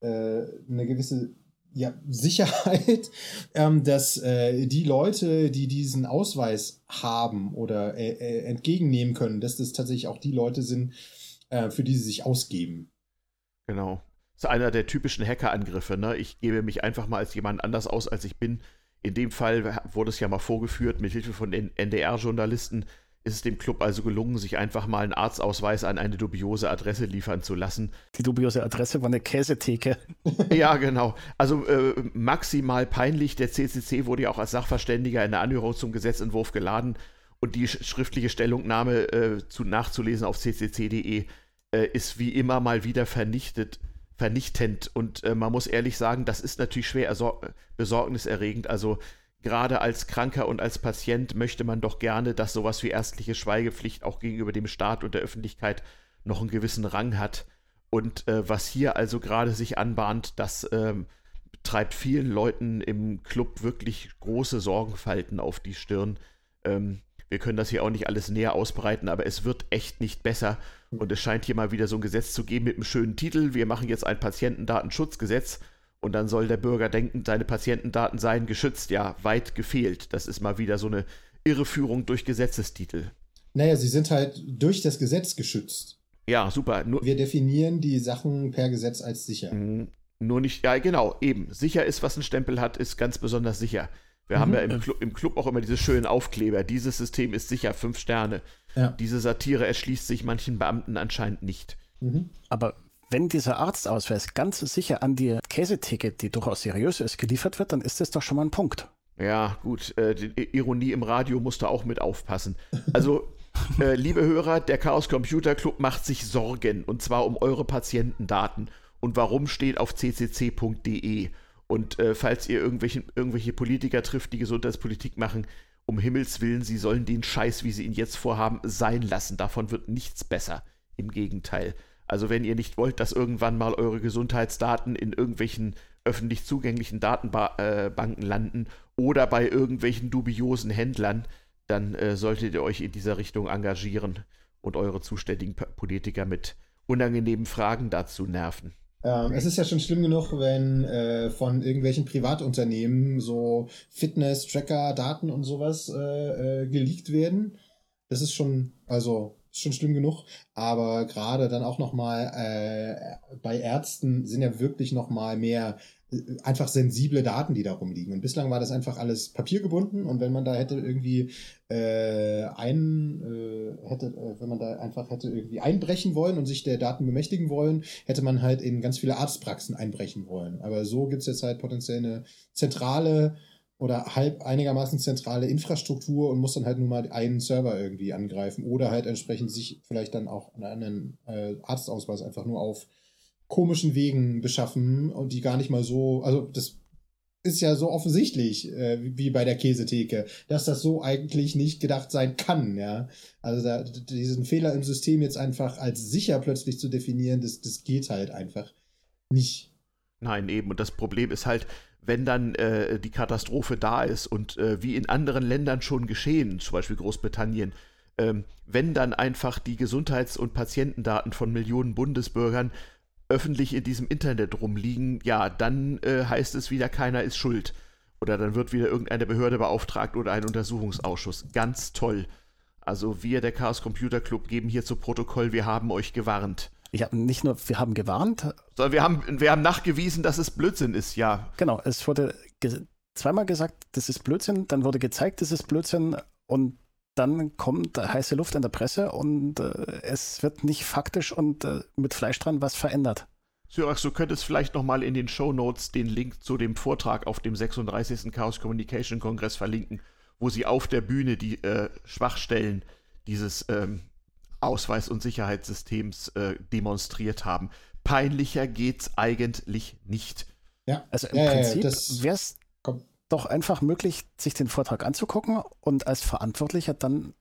äh, eine gewisse ja, Sicherheit, ähm, dass äh, die Leute, die diesen Ausweis haben oder äh, äh, entgegennehmen können, dass das tatsächlich auch die Leute sind, für die sie sich ausgeben. Genau. Das ist einer der typischen Hackerangriffe. Ne? Ich gebe mich einfach mal als jemand anders aus, als ich bin in dem Fall wurde es ja mal vorgeführt, mit Hilfe von den NDR-Journalisten ist es dem Club also gelungen, sich einfach mal einen Arztausweis an eine dubiose Adresse liefern zu lassen. Die dubiose Adresse war eine Käsetheke. ja, genau. Also äh, maximal peinlich. Der CCC wurde ja auch als Sachverständiger in der Anhörung zum Gesetzentwurf geladen und die schriftliche Stellungnahme äh, zu, nachzulesen auf ccc.de äh, ist wie immer mal wieder vernichtet vernichtend. Und äh, man muss ehrlich sagen, das ist natürlich schwer besorgniserregend. Also gerade als Kranker und als Patient möchte man doch gerne, dass sowas wie ärztliche Schweigepflicht auch gegenüber dem Staat und der Öffentlichkeit noch einen gewissen Rang hat. Und äh, was hier also gerade sich anbahnt, das ähm, treibt vielen Leuten im Club wirklich große Sorgenfalten auf die Stirn. Ähm, wir können das hier auch nicht alles näher ausbreiten, aber es wird echt nicht besser. Und es scheint hier mal wieder so ein Gesetz zu geben mit einem schönen Titel. Wir machen jetzt ein Patientendatenschutzgesetz. Und dann soll der Bürger denken, seine Patientendaten seien geschützt. Ja, weit gefehlt. Das ist mal wieder so eine Irreführung durch Gesetzestitel. Naja, sie sind halt durch das Gesetz geschützt. Ja, super. Nur, Wir definieren die Sachen per Gesetz als sicher. Mhm. Nur nicht, ja, genau, eben. Sicher ist, was ein Stempel hat, ist ganz besonders sicher. Wir mhm. haben ja im Club, im Club, auch immer diese schönen Aufkleber. Dieses System ist sicher, fünf Sterne. Ja. Diese Satire erschließt sich manchen Beamten anscheinend nicht. Mhm. Aber wenn dieser Arztausweis ganz sicher an die Käsetheke, die durchaus seriös ist, geliefert wird, dann ist das doch schon mal ein Punkt. Ja, gut. Äh, die Ironie im Radio musst du auch mit aufpassen. Also, äh, liebe Hörer, der Chaos Computer Club macht sich Sorgen. Und zwar um eure Patientendaten. Und warum steht auf ccc.de. Und äh, falls ihr irgendwelche, irgendwelche Politiker trifft, die Gesundheitspolitik machen, um Himmels Willen, sie sollen den Scheiß, wie sie ihn jetzt vorhaben, sein lassen. Davon wird nichts besser. Im Gegenteil. Also wenn ihr nicht wollt, dass irgendwann mal eure Gesundheitsdaten in irgendwelchen öffentlich zugänglichen Datenbanken äh, landen oder bei irgendwelchen dubiosen Händlern, dann äh, solltet ihr euch in dieser Richtung engagieren und eure zuständigen Politiker mit unangenehmen Fragen dazu nerven. Ähm, es ist ja schon schlimm genug, wenn äh, von irgendwelchen Privatunternehmen so Fitness-Tracker, Daten und sowas äh, äh, geleakt werden. Das ist schon, also ist schon schlimm genug, aber gerade dann auch noch mal äh, bei Ärzten sind ja wirklich noch mal mehr äh, einfach sensible Daten, die da rumliegen. Und bislang war das einfach alles papiergebunden und wenn man da hätte irgendwie äh, ein äh, hätte, äh, wenn man da einfach hätte irgendwie einbrechen wollen und sich der Daten bemächtigen wollen, hätte man halt in ganz viele Arztpraxen einbrechen wollen. Aber so gibt's jetzt halt potenziell eine zentrale oder halb einigermaßen zentrale Infrastruktur und muss dann halt nur mal einen Server irgendwie angreifen oder halt entsprechend sich vielleicht dann auch einen äh, Arztausweis einfach nur auf komischen Wegen beschaffen und die gar nicht mal so, also das ist ja so offensichtlich äh, wie bei der Käsetheke, dass das so eigentlich nicht gedacht sein kann, ja. Also da, diesen Fehler im System jetzt einfach als sicher plötzlich zu definieren, das, das geht halt einfach nicht. Nein, eben. Und das Problem ist halt, wenn dann äh, die Katastrophe da ist und äh, wie in anderen Ländern schon geschehen, zum Beispiel Großbritannien, ähm, wenn dann einfach die Gesundheits- und Patientendaten von Millionen Bundesbürgern öffentlich in diesem Internet rumliegen, ja, dann äh, heißt es wieder, keiner ist schuld. Oder dann wird wieder irgendeine Behörde beauftragt oder ein Untersuchungsausschuss. Ganz toll. Also wir, der Chaos Computer Club, geben hier zu Protokoll, wir haben euch gewarnt. Ja, nicht nur, wir haben gewarnt. Sondern wir haben, wir haben nachgewiesen, dass es Blödsinn ist, ja. Genau, es wurde ge zweimal gesagt, das ist Blödsinn, dann wurde gezeigt, das ist Blödsinn und dann kommt heiße Luft in der Presse und äh, es wird nicht faktisch und äh, mit Fleisch dran was verändert. Syrax, du könntest vielleicht nochmal in den Show Notes den Link zu dem Vortrag auf dem 36. Chaos Communication Kongress verlinken, wo sie auf der Bühne die äh, Schwachstellen dieses ähm, Ausweis- und Sicherheitssystems äh, demonstriert haben. Peinlicher geht's eigentlich nicht. Ja, also im ja, Prinzip ja, wäre es doch einfach möglich, sich den Vortrag anzugucken und als Verantwortlicher dann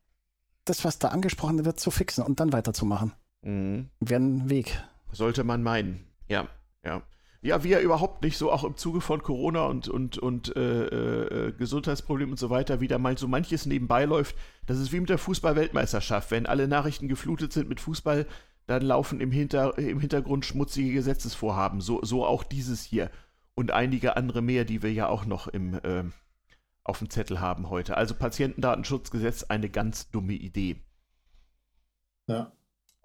das, was da angesprochen wird, zu fixen und dann weiterzumachen. Mhm. Wäre ein Weg. Sollte man meinen. Ja, ja. Ja, wie er überhaupt nicht so auch im Zuge von Corona und, und, und äh, äh, Gesundheitsproblemen und so weiter wieder mal so manches nebenbei läuft. Das ist wie mit der Fußball-Weltmeisterschaft. Wenn alle Nachrichten geflutet sind mit Fußball, dann laufen im, Hinter, im Hintergrund schmutzige Gesetzesvorhaben. So, so auch dieses hier. Und einige andere mehr, die wir ja auch noch im, äh, auf dem Zettel haben heute. Also Patientendatenschutzgesetz, eine ganz dumme Idee. Ja.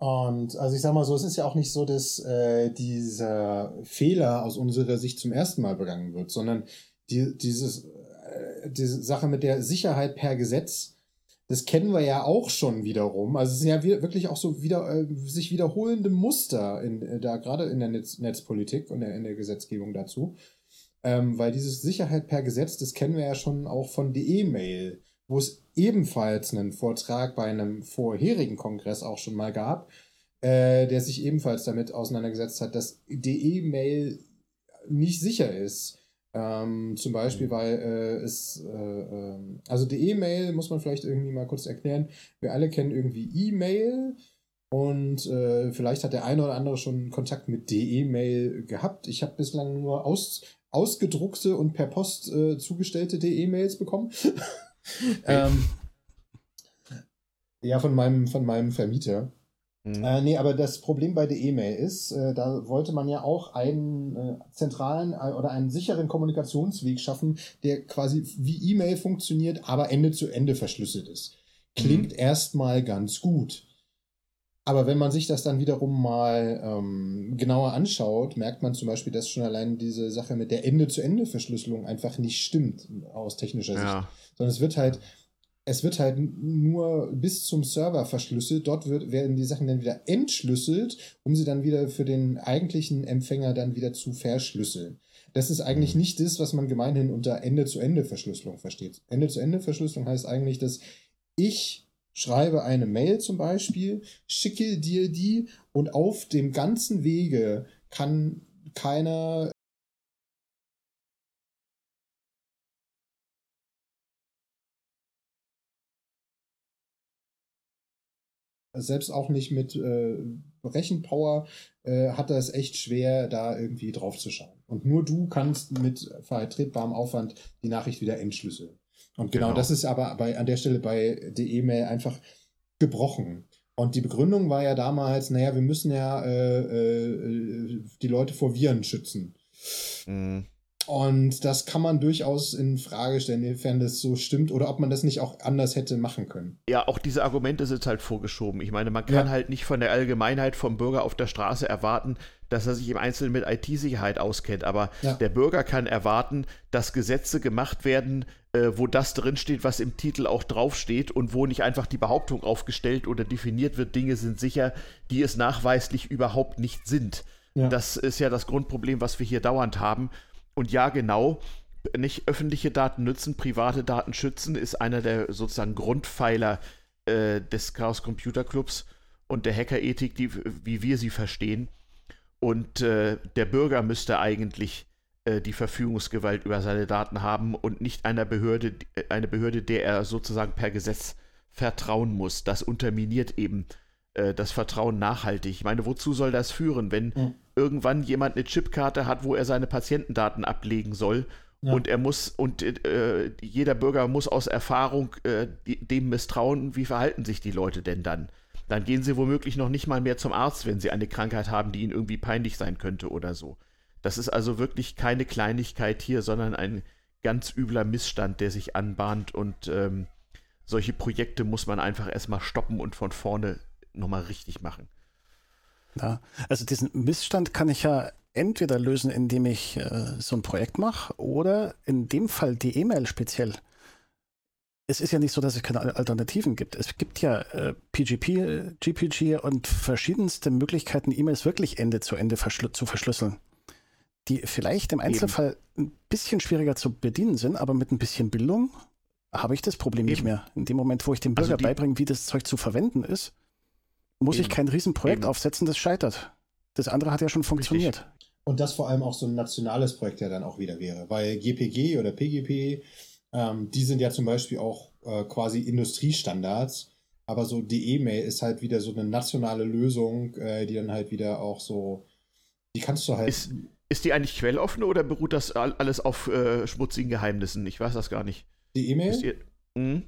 Und also ich sag mal so, es ist ja auch nicht so, dass äh, dieser Fehler aus unserer Sicht zum ersten Mal begangen wird, sondern die, dieses, äh, diese Sache mit der Sicherheit per Gesetz, das kennen wir ja auch schon wiederum. Also es sind ja wirklich auch so wieder äh, sich wiederholende Muster in, äh, da gerade in der Netz, Netzpolitik und der, in der Gesetzgebung dazu. Ähm, weil dieses Sicherheit per Gesetz, das kennen wir ja schon auch von der E-Mail wo es ebenfalls einen Vortrag bei einem vorherigen Kongress auch schon mal gab, äh, der sich ebenfalls damit auseinandergesetzt hat, dass die E-Mail nicht sicher ist. Ähm, zum Beispiel, mhm. weil äh, es, äh, ähm, also die E-Mail muss man vielleicht irgendwie mal kurz erklären. Wir alle kennen irgendwie E-Mail Und äh, vielleicht hat der eine oder andere schon Kontakt mit DE-Mail gehabt. Ich habe bislang nur aus, ausgedruckte und per Post äh, zugestellte DE-Mails bekommen. ähm, ja, von meinem, von meinem Vermieter. Mhm. Äh, nee, aber das Problem bei der E-Mail ist, äh, da wollte man ja auch einen äh, zentralen äh, oder einen sicheren Kommunikationsweg schaffen, der quasi wie E-Mail funktioniert, aber Ende zu Ende verschlüsselt ist. Klingt mhm. erstmal ganz gut. Aber wenn man sich das dann wiederum mal ähm, genauer anschaut, merkt man zum Beispiel, dass schon allein diese Sache mit der Ende-zu-Ende-Verschlüsselung einfach nicht stimmt aus technischer ja. Sondern es wird halt es wird halt nur bis zum Server verschlüsselt. Dort wird, werden die Sachen dann wieder entschlüsselt, um sie dann wieder für den eigentlichen Empfänger dann wieder zu verschlüsseln. Das ist eigentlich mhm. nicht das, was man gemeinhin unter Ende-zu-Ende-Verschlüsselung versteht. Ende-zu-Ende-Verschlüsselung heißt eigentlich, dass ich schreibe eine Mail zum Beispiel, schicke dir die und auf dem ganzen Wege kann keiner selbst auch nicht mit äh, Rechenpower äh, hat er es echt schwer, da irgendwie drauf zu schauen. Und nur du kannst mit vertretbarem Aufwand die Nachricht wieder entschlüsseln. Und genau, genau. das ist aber bei, an der Stelle bei der E-Mail einfach gebrochen. Und die Begründung war ja damals, naja, wir müssen ja äh, äh, die Leute vor Viren schützen. Mhm. Und das kann man durchaus in Frage stellen, inwiefern das so stimmt oder ob man das nicht auch anders hätte machen können. Ja, auch diese Argumente sind halt vorgeschoben. Ich meine, man kann ja. halt nicht von der Allgemeinheit vom Bürger auf der Straße erwarten, dass er sich im Einzelnen mit IT-Sicherheit auskennt. Aber ja. der Bürger kann erwarten, dass Gesetze gemacht werden, äh, wo das drinsteht, was im Titel auch draufsteht und wo nicht einfach die Behauptung aufgestellt oder definiert wird, Dinge sind sicher, die es nachweislich überhaupt nicht sind. Ja. Das ist ja das Grundproblem, was wir hier dauernd haben. Und ja, genau, nicht öffentliche Daten nützen, private Daten schützen, ist einer der sozusagen Grundpfeiler äh, des Chaos Computer Clubs und der Hackerethik, die, wie wir sie verstehen. Und äh, der Bürger müsste eigentlich äh, die Verfügungsgewalt über seine Daten haben und nicht einer Behörde, eine Behörde, der er sozusagen per Gesetz vertrauen muss. Das unterminiert eben äh, das Vertrauen nachhaltig. Ich meine, wozu soll das führen, wenn mhm irgendwann jemand eine Chipkarte hat, wo er seine Patientendaten ablegen soll. Ja. Und er muss, und äh, jeder Bürger muss aus Erfahrung äh, dem misstrauen, wie verhalten sich die Leute denn dann? Dann gehen sie womöglich noch nicht mal mehr zum Arzt, wenn sie eine Krankheit haben, die ihnen irgendwie peinlich sein könnte oder so. Das ist also wirklich keine Kleinigkeit hier, sondern ein ganz übler Missstand, der sich anbahnt und ähm, solche Projekte muss man einfach erstmal stoppen und von vorne nochmal richtig machen. Ja, also diesen Missstand kann ich ja entweder lösen, indem ich äh, so ein Projekt mache oder in dem Fall die E-Mail speziell. Es ist ja nicht so, dass es keine Alternativen gibt. Es gibt ja äh, PGP, GPG und verschiedenste Möglichkeiten, E-Mails wirklich Ende zu Ende verschl zu verschlüsseln, die vielleicht im Einzelfall Eben. ein bisschen schwieriger zu bedienen sind, aber mit ein bisschen Bildung habe ich das Problem Eben. nicht mehr. In dem Moment, wo ich dem Bürger also beibringe, wie das Zeug zu verwenden ist, muss Eben. ich kein Riesenprojekt Eben. aufsetzen, das scheitert. Das andere hat ja schon funktioniert. Richtig. Und das vor allem auch so ein nationales Projekt ja dann auch wieder wäre, weil GPG oder PGP, ähm, die sind ja zum Beispiel auch äh, quasi Industriestandards, aber so die E-Mail ist halt wieder so eine nationale Lösung, äh, die dann halt wieder auch so, die kannst du halt. Ist, ist die eigentlich quelloffen oder beruht das alles auf äh, schmutzigen Geheimnissen? Ich weiß das gar nicht. Die E-Mail? Hm?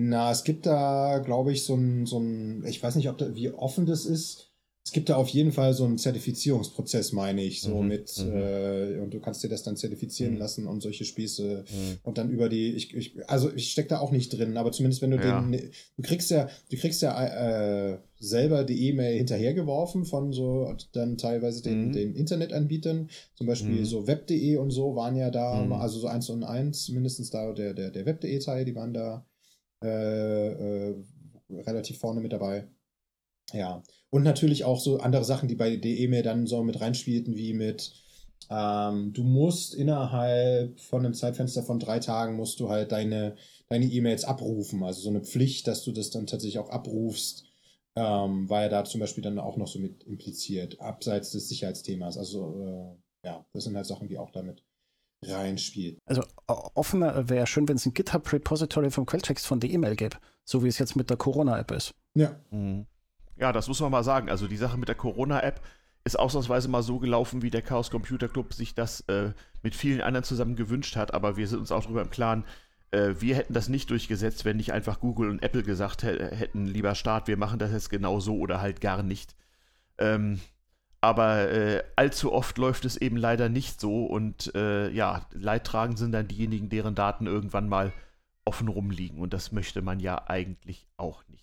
Na, es gibt da, glaube ich, so ein, so ein, ich weiß nicht, ob da, wie offen das ist. Es gibt da auf jeden Fall so einen Zertifizierungsprozess, meine ich, so mhm, mit, mhm. Äh, und du kannst dir das dann zertifizieren mhm. lassen und solche Spieße mhm. und dann über die, ich, ich also ich stecke da auch nicht drin, aber zumindest wenn du ja. den, du kriegst ja, du kriegst ja äh, selber die E-Mail hinterhergeworfen von so dann teilweise den, mhm. den Internetanbietern, zum Beispiel so web.de und so waren ja da, also so eins und eins, mindestens da der, der, der web.de Teil, die waren da äh, äh, relativ vorne mit dabei. Ja. Und natürlich auch so andere Sachen, die bei der E-Mail dann so mit reinspielten, wie mit, ähm, du musst innerhalb von einem Zeitfenster von drei Tagen musst du halt deine, deine E-Mails abrufen. Also so eine Pflicht, dass du das dann tatsächlich auch abrufst, ähm, war ja da zum Beispiel dann auch noch so mit impliziert, abseits des Sicherheitsthemas. Also äh, ja, das sind halt Sachen, die auch damit reinspielt. Also offener wäre schön, wenn es ein GitHub-Repository vom Quelltext von der E-Mail gäbe, so wie es jetzt mit der Corona-App ist. Ja. Mhm. Ja, das muss man mal sagen. Also die Sache mit der Corona-App ist ausnahmsweise mal so gelaufen, wie der Chaos Computer Club sich das äh, mit vielen anderen zusammen gewünscht hat. Aber wir sind uns auch darüber im Klaren, äh, wir hätten das nicht durchgesetzt, wenn nicht einfach Google und Apple gesagt hätten, lieber Staat, wir machen das jetzt genau so oder halt gar nicht. Ähm, aber äh, allzu oft läuft es eben leider nicht so und äh, ja, leidtragend sind dann diejenigen, deren Daten irgendwann mal offen rumliegen und das möchte man ja eigentlich auch nicht.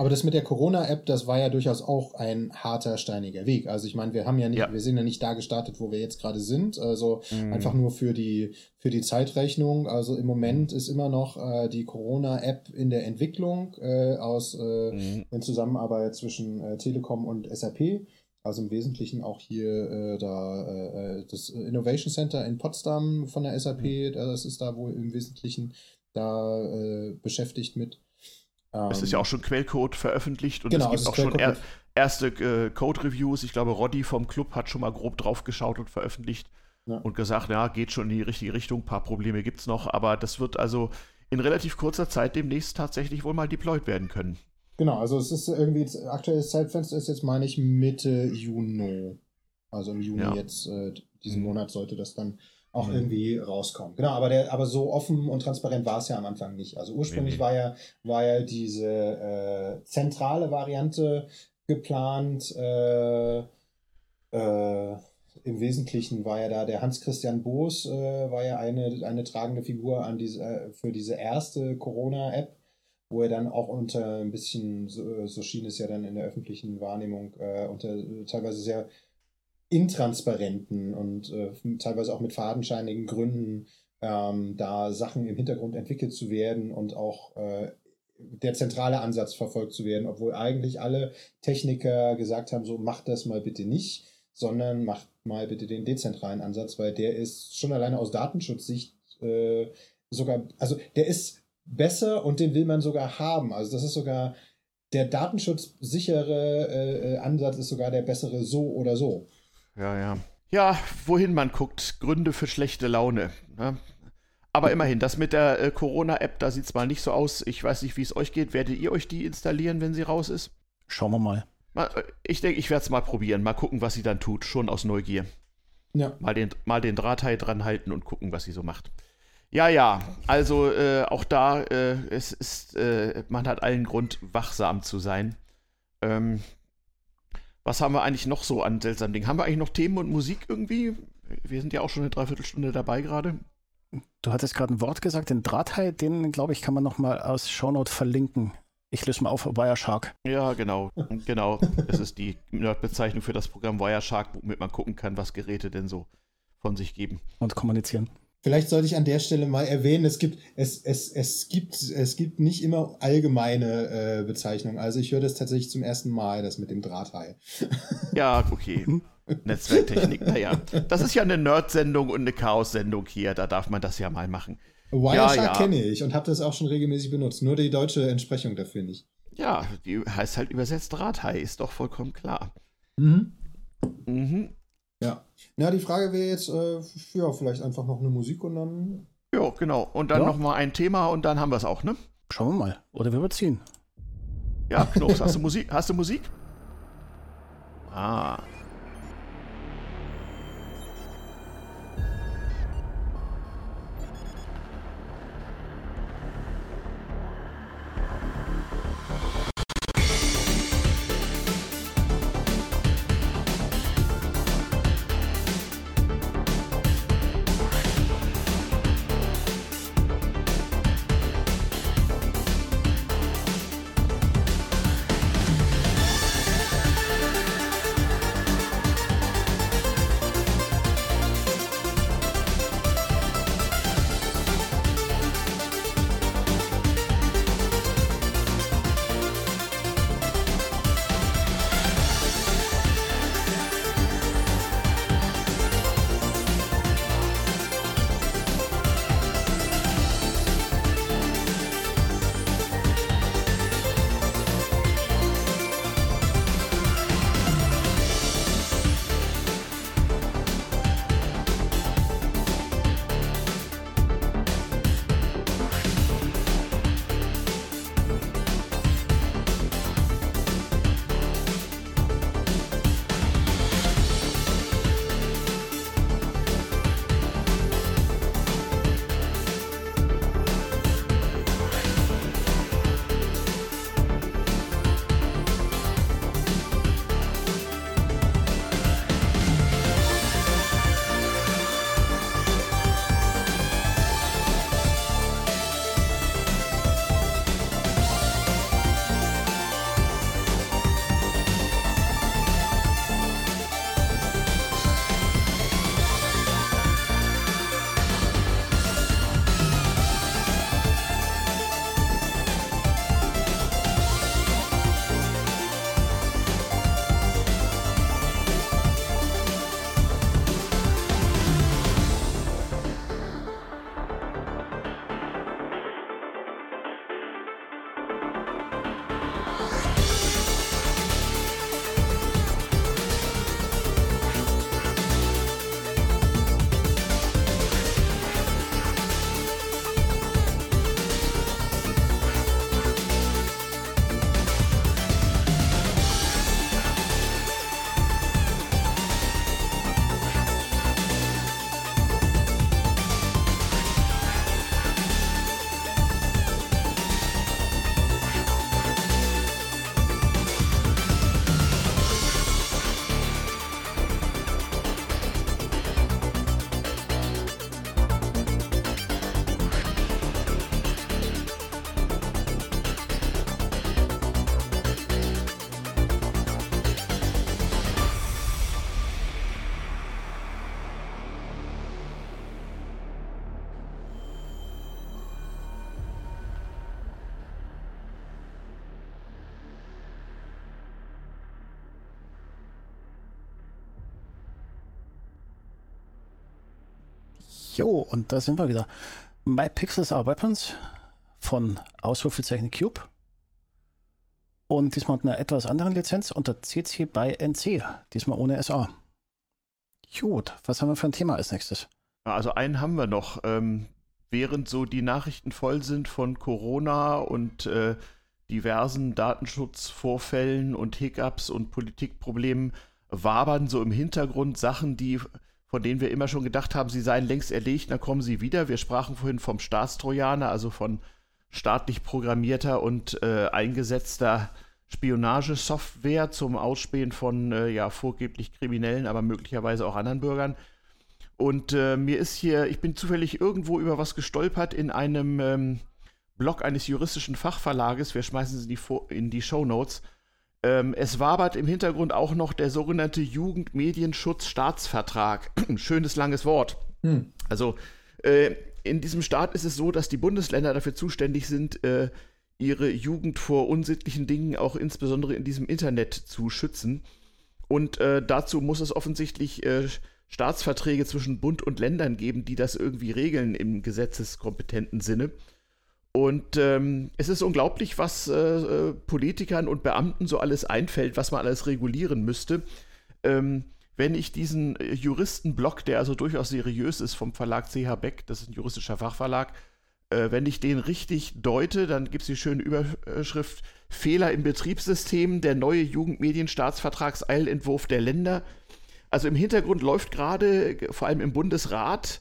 Aber das mit der Corona-App, das war ja durchaus auch ein harter, steiniger Weg. Also ich meine, wir haben ja nicht, ja. wir sind ja nicht da gestartet, wo wir jetzt gerade sind. Also mhm. einfach nur für die, für die Zeitrechnung. Also im Moment ist immer noch äh, die Corona-App in der Entwicklung äh, aus äh, mhm. in Zusammenarbeit zwischen äh, Telekom und SAP. Also im Wesentlichen auch hier äh, da äh, das Innovation Center in Potsdam von der SAP, mhm. das ist da wohl im Wesentlichen da beschäftigt mit. Es ist ja ähm, auch schon Quellcode veröffentlicht und genau, es gibt auch schon er, erste äh, Code-Reviews. Ich glaube, Roddy vom Club hat schon mal grob drauf geschaut und veröffentlicht ja. und gesagt, ja, geht schon in die richtige Richtung, ein paar Probleme gibt es noch, aber das wird also in relativ kurzer Zeit demnächst tatsächlich wohl mal deployed werden können. Genau, also es ist irgendwie, aktuelles Zeitfenster ist jetzt, meine ich, Mitte Juni. Also im Juni ja. jetzt, äh, diesen mhm. Monat sollte das dann auch mhm. irgendwie rauskommen. Genau, aber der, aber so offen und transparent war es ja am Anfang nicht. Also ursprünglich mhm. war ja, war ja diese äh, zentrale Variante geplant. Äh, äh, Im Wesentlichen war ja da der Hans-Christian Boos, äh, war ja eine, eine tragende Figur an diese, äh, für diese erste Corona-App wo er dann auch unter ein bisschen, so, so, schien es ja dann in der öffentlichen Wahrnehmung, äh, unter teilweise sehr intransparenten und äh, teilweise auch mit fadenscheinigen Gründen ähm, da Sachen im Hintergrund entwickelt zu werden und auch äh, der zentrale Ansatz verfolgt zu werden, obwohl eigentlich alle Techniker gesagt haben, so macht das mal bitte nicht, sondern macht mal bitte den dezentralen Ansatz, weil der ist schon alleine aus Datenschutzsicht äh, sogar, also der ist besser und den will man sogar haben. Also das ist sogar der datenschutzsichere äh, äh Ansatz ist sogar der bessere so oder so. Ja, ja. Ja, wohin man guckt, Gründe für schlechte Laune. Ne? Aber immerhin, das mit der äh, Corona-App, da sieht es mal nicht so aus. Ich weiß nicht, wie es euch geht. Werdet ihr euch die installieren, wenn sie raus ist? Schauen wir mal. mal äh, ich denke, ich werde es mal probieren. Mal gucken, was sie dann tut. Schon aus Neugier. Ja. Mal den, mal den Drahtteil dran halten und gucken, was sie so macht. Ja, ja, also äh, auch da, äh, es ist, äh, man hat allen Grund, wachsam zu sein. Ähm, was haben wir eigentlich noch so an seltsamen Dingen? Haben wir eigentlich noch Themen und Musik irgendwie? Wir sind ja auch schon eine Dreiviertelstunde dabei gerade. Du hattest gerade ein Wort gesagt, den Drahthai, den glaube ich, kann man nochmal aus Shownote verlinken. Ich löse mal auf Wireshark. Ja, genau. genau. Das ist die Nerd-Bezeichnung für das Programm Wireshark, womit man gucken kann, was Geräte denn so von sich geben. Und kommunizieren. Vielleicht sollte ich an der Stelle mal erwähnen, es gibt, es, es, es gibt, es gibt nicht immer allgemeine äh, Bezeichnungen. Also ich höre das tatsächlich zum ersten Mal, das mit dem Drahthai. Ja, okay. Netzwerktechnik, naja. Das ist ja eine Nerd-Sendung und eine Chaos-Sendung hier, da darf man das ja mal machen. Wireshark ja, ja. kenne ich und habe das auch schon regelmäßig benutzt, nur die deutsche Entsprechung dafür nicht. Ja, die heißt halt übersetzt Drahthai, ist doch vollkommen klar. Mhm. Mhm. Ja. Na, die Frage wäre jetzt, äh, ja, vielleicht einfach noch eine Musik und dann. Ja, genau. Und dann ja. noch ein Thema und dann haben wir es auch, ne? Schauen wir mal. Oder wir überziehen. Ja, Knops, hast du Musik? Hast du Musik? Ah. Jo, und da sind wir wieder. My Pixels Are Weapons von Ausrufezeichen Cube. Und diesmal mit einer etwas anderen Lizenz unter CC by NC, diesmal ohne SA. Gut, was haben wir für ein Thema als nächstes? Also einen haben wir noch. Ähm, während so die Nachrichten voll sind von Corona und äh, diversen Datenschutzvorfällen und Hiccups und Politikproblemen, wabern so im Hintergrund Sachen, die von denen wir immer schon gedacht haben, sie seien längst erlegt, dann kommen sie wieder. Wir sprachen vorhin vom Staatstrojaner, also von staatlich programmierter und äh, eingesetzter Spionagesoftware zum Ausspähen von äh, ja vorgeblich Kriminellen, aber möglicherweise auch anderen Bürgern. Und äh, mir ist hier, ich bin zufällig irgendwo über was gestolpert in einem ähm, Blog eines juristischen Fachverlages. Wir schmeißen es in die, in die Show Notes ähm, es wabert im Hintergrund auch noch der sogenannte Jugendmedienschutz-Staatsvertrag. Schönes langes Wort. Hm. Also äh, in diesem Staat ist es so, dass die Bundesländer dafür zuständig sind, äh, ihre Jugend vor unsittlichen Dingen auch insbesondere in diesem Internet zu schützen. Und äh, dazu muss es offensichtlich äh, Staatsverträge zwischen Bund und Ländern geben, die das irgendwie regeln im gesetzeskompetenten Sinne. Und ähm, es ist unglaublich, was äh, äh, Politikern und Beamten so alles einfällt, was man alles regulieren müsste. Ähm, wenn ich diesen äh, Juristenblock, der also durchaus seriös ist vom Verlag CH Beck, das ist ein juristischer Fachverlag, äh, wenn ich den richtig deute, dann gibt es die schöne Überschrift Fehler im Betriebssystem, der neue Jugendmedienstaatsvertragseilentwurf der Länder. Also im Hintergrund läuft gerade, vor allem im Bundesrat,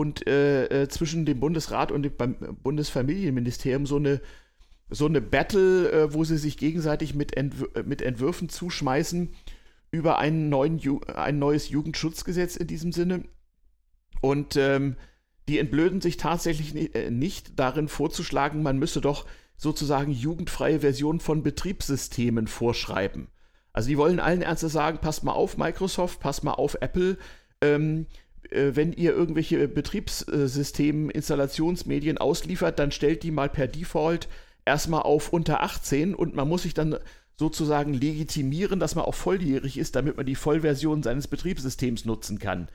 und äh, äh, zwischen dem Bundesrat und dem Bundesfamilienministerium so eine, so eine Battle, äh, wo sie sich gegenseitig mit, Entw äh, mit Entwürfen zuschmeißen über einen neuen Ju ein neues Jugendschutzgesetz in diesem Sinne. Und ähm, die entblöden sich tatsächlich nicht, äh, nicht darin vorzuschlagen, man müsse doch sozusagen jugendfreie Versionen von Betriebssystemen vorschreiben. Also die wollen allen Ernstes sagen, passt mal auf Microsoft, passt mal auf Apple, ähm, äh, wenn ihr irgendwelche Betriebssystem, Installationsmedien ausliefert, dann stellt die mal per Default erstmal auf unter 18 und man muss sich dann sozusagen legitimieren, dass man auch volljährig ist, damit man die Vollversion seines Betriebssystems nutzen kann.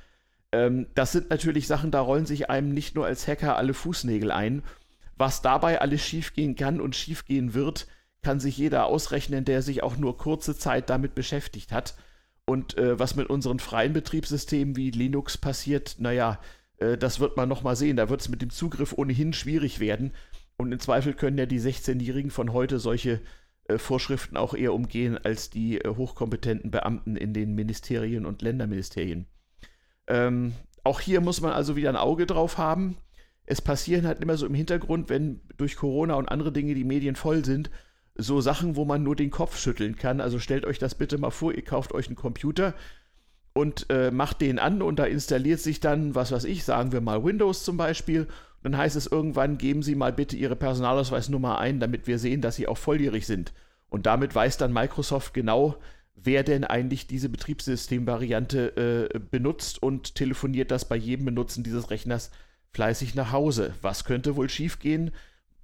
Ähm, das sind natürlich Sachen, da rollen sich einem nicht nur als Hacker alle Fußnägel ein. Was dabei alles schiefgehen kann und schiefgehen wird, kann sich jeder ausrechnen, der sich auch nur kurze Zeit damit beschäftigt hat. Und äh, was mit unseren freien Betriebssystemen wie Linux passiert, naja, äh, das wird man nochmal sehen. Da wird es mit dem Zugriff ohnehin schwierig werden. Und im Zweifel können ja die 16-Jährigen von heute solche äh, Vorschriften auch eher umgehen als die äh, hochkompetenten Beamten in den Ministerien und Länderministerien. Ähm, auch hier muss man also wieder ein Auge drauf haben. Es passieren halt immer so im Hintergrund, wenn durch Corona und andere Dinge die Medien voll sind, so Sachen, wo man nur den Kopf schütteln kann. Also stellt euch das bitte mal vor, ihr kauft euch einen Computer und äh, macht den an und da installiert sich dann, was weiß ich, sagen wir mal Windows zum Beispiel. Dann heißt es irgendwann, geben Sie mal bitte Ihre Personalausweisnummer ein, damit wir sehen, dass Sie auch volljährig sind. Und damit weiß dann Microsoft genau, wer denn eigentlich diese Betriebssystemvariante äh, benutzt und telefoniert das bei jedem Benutzen dieses Rechners fleißig nach Hause. Was könnte wohl schiefgehen?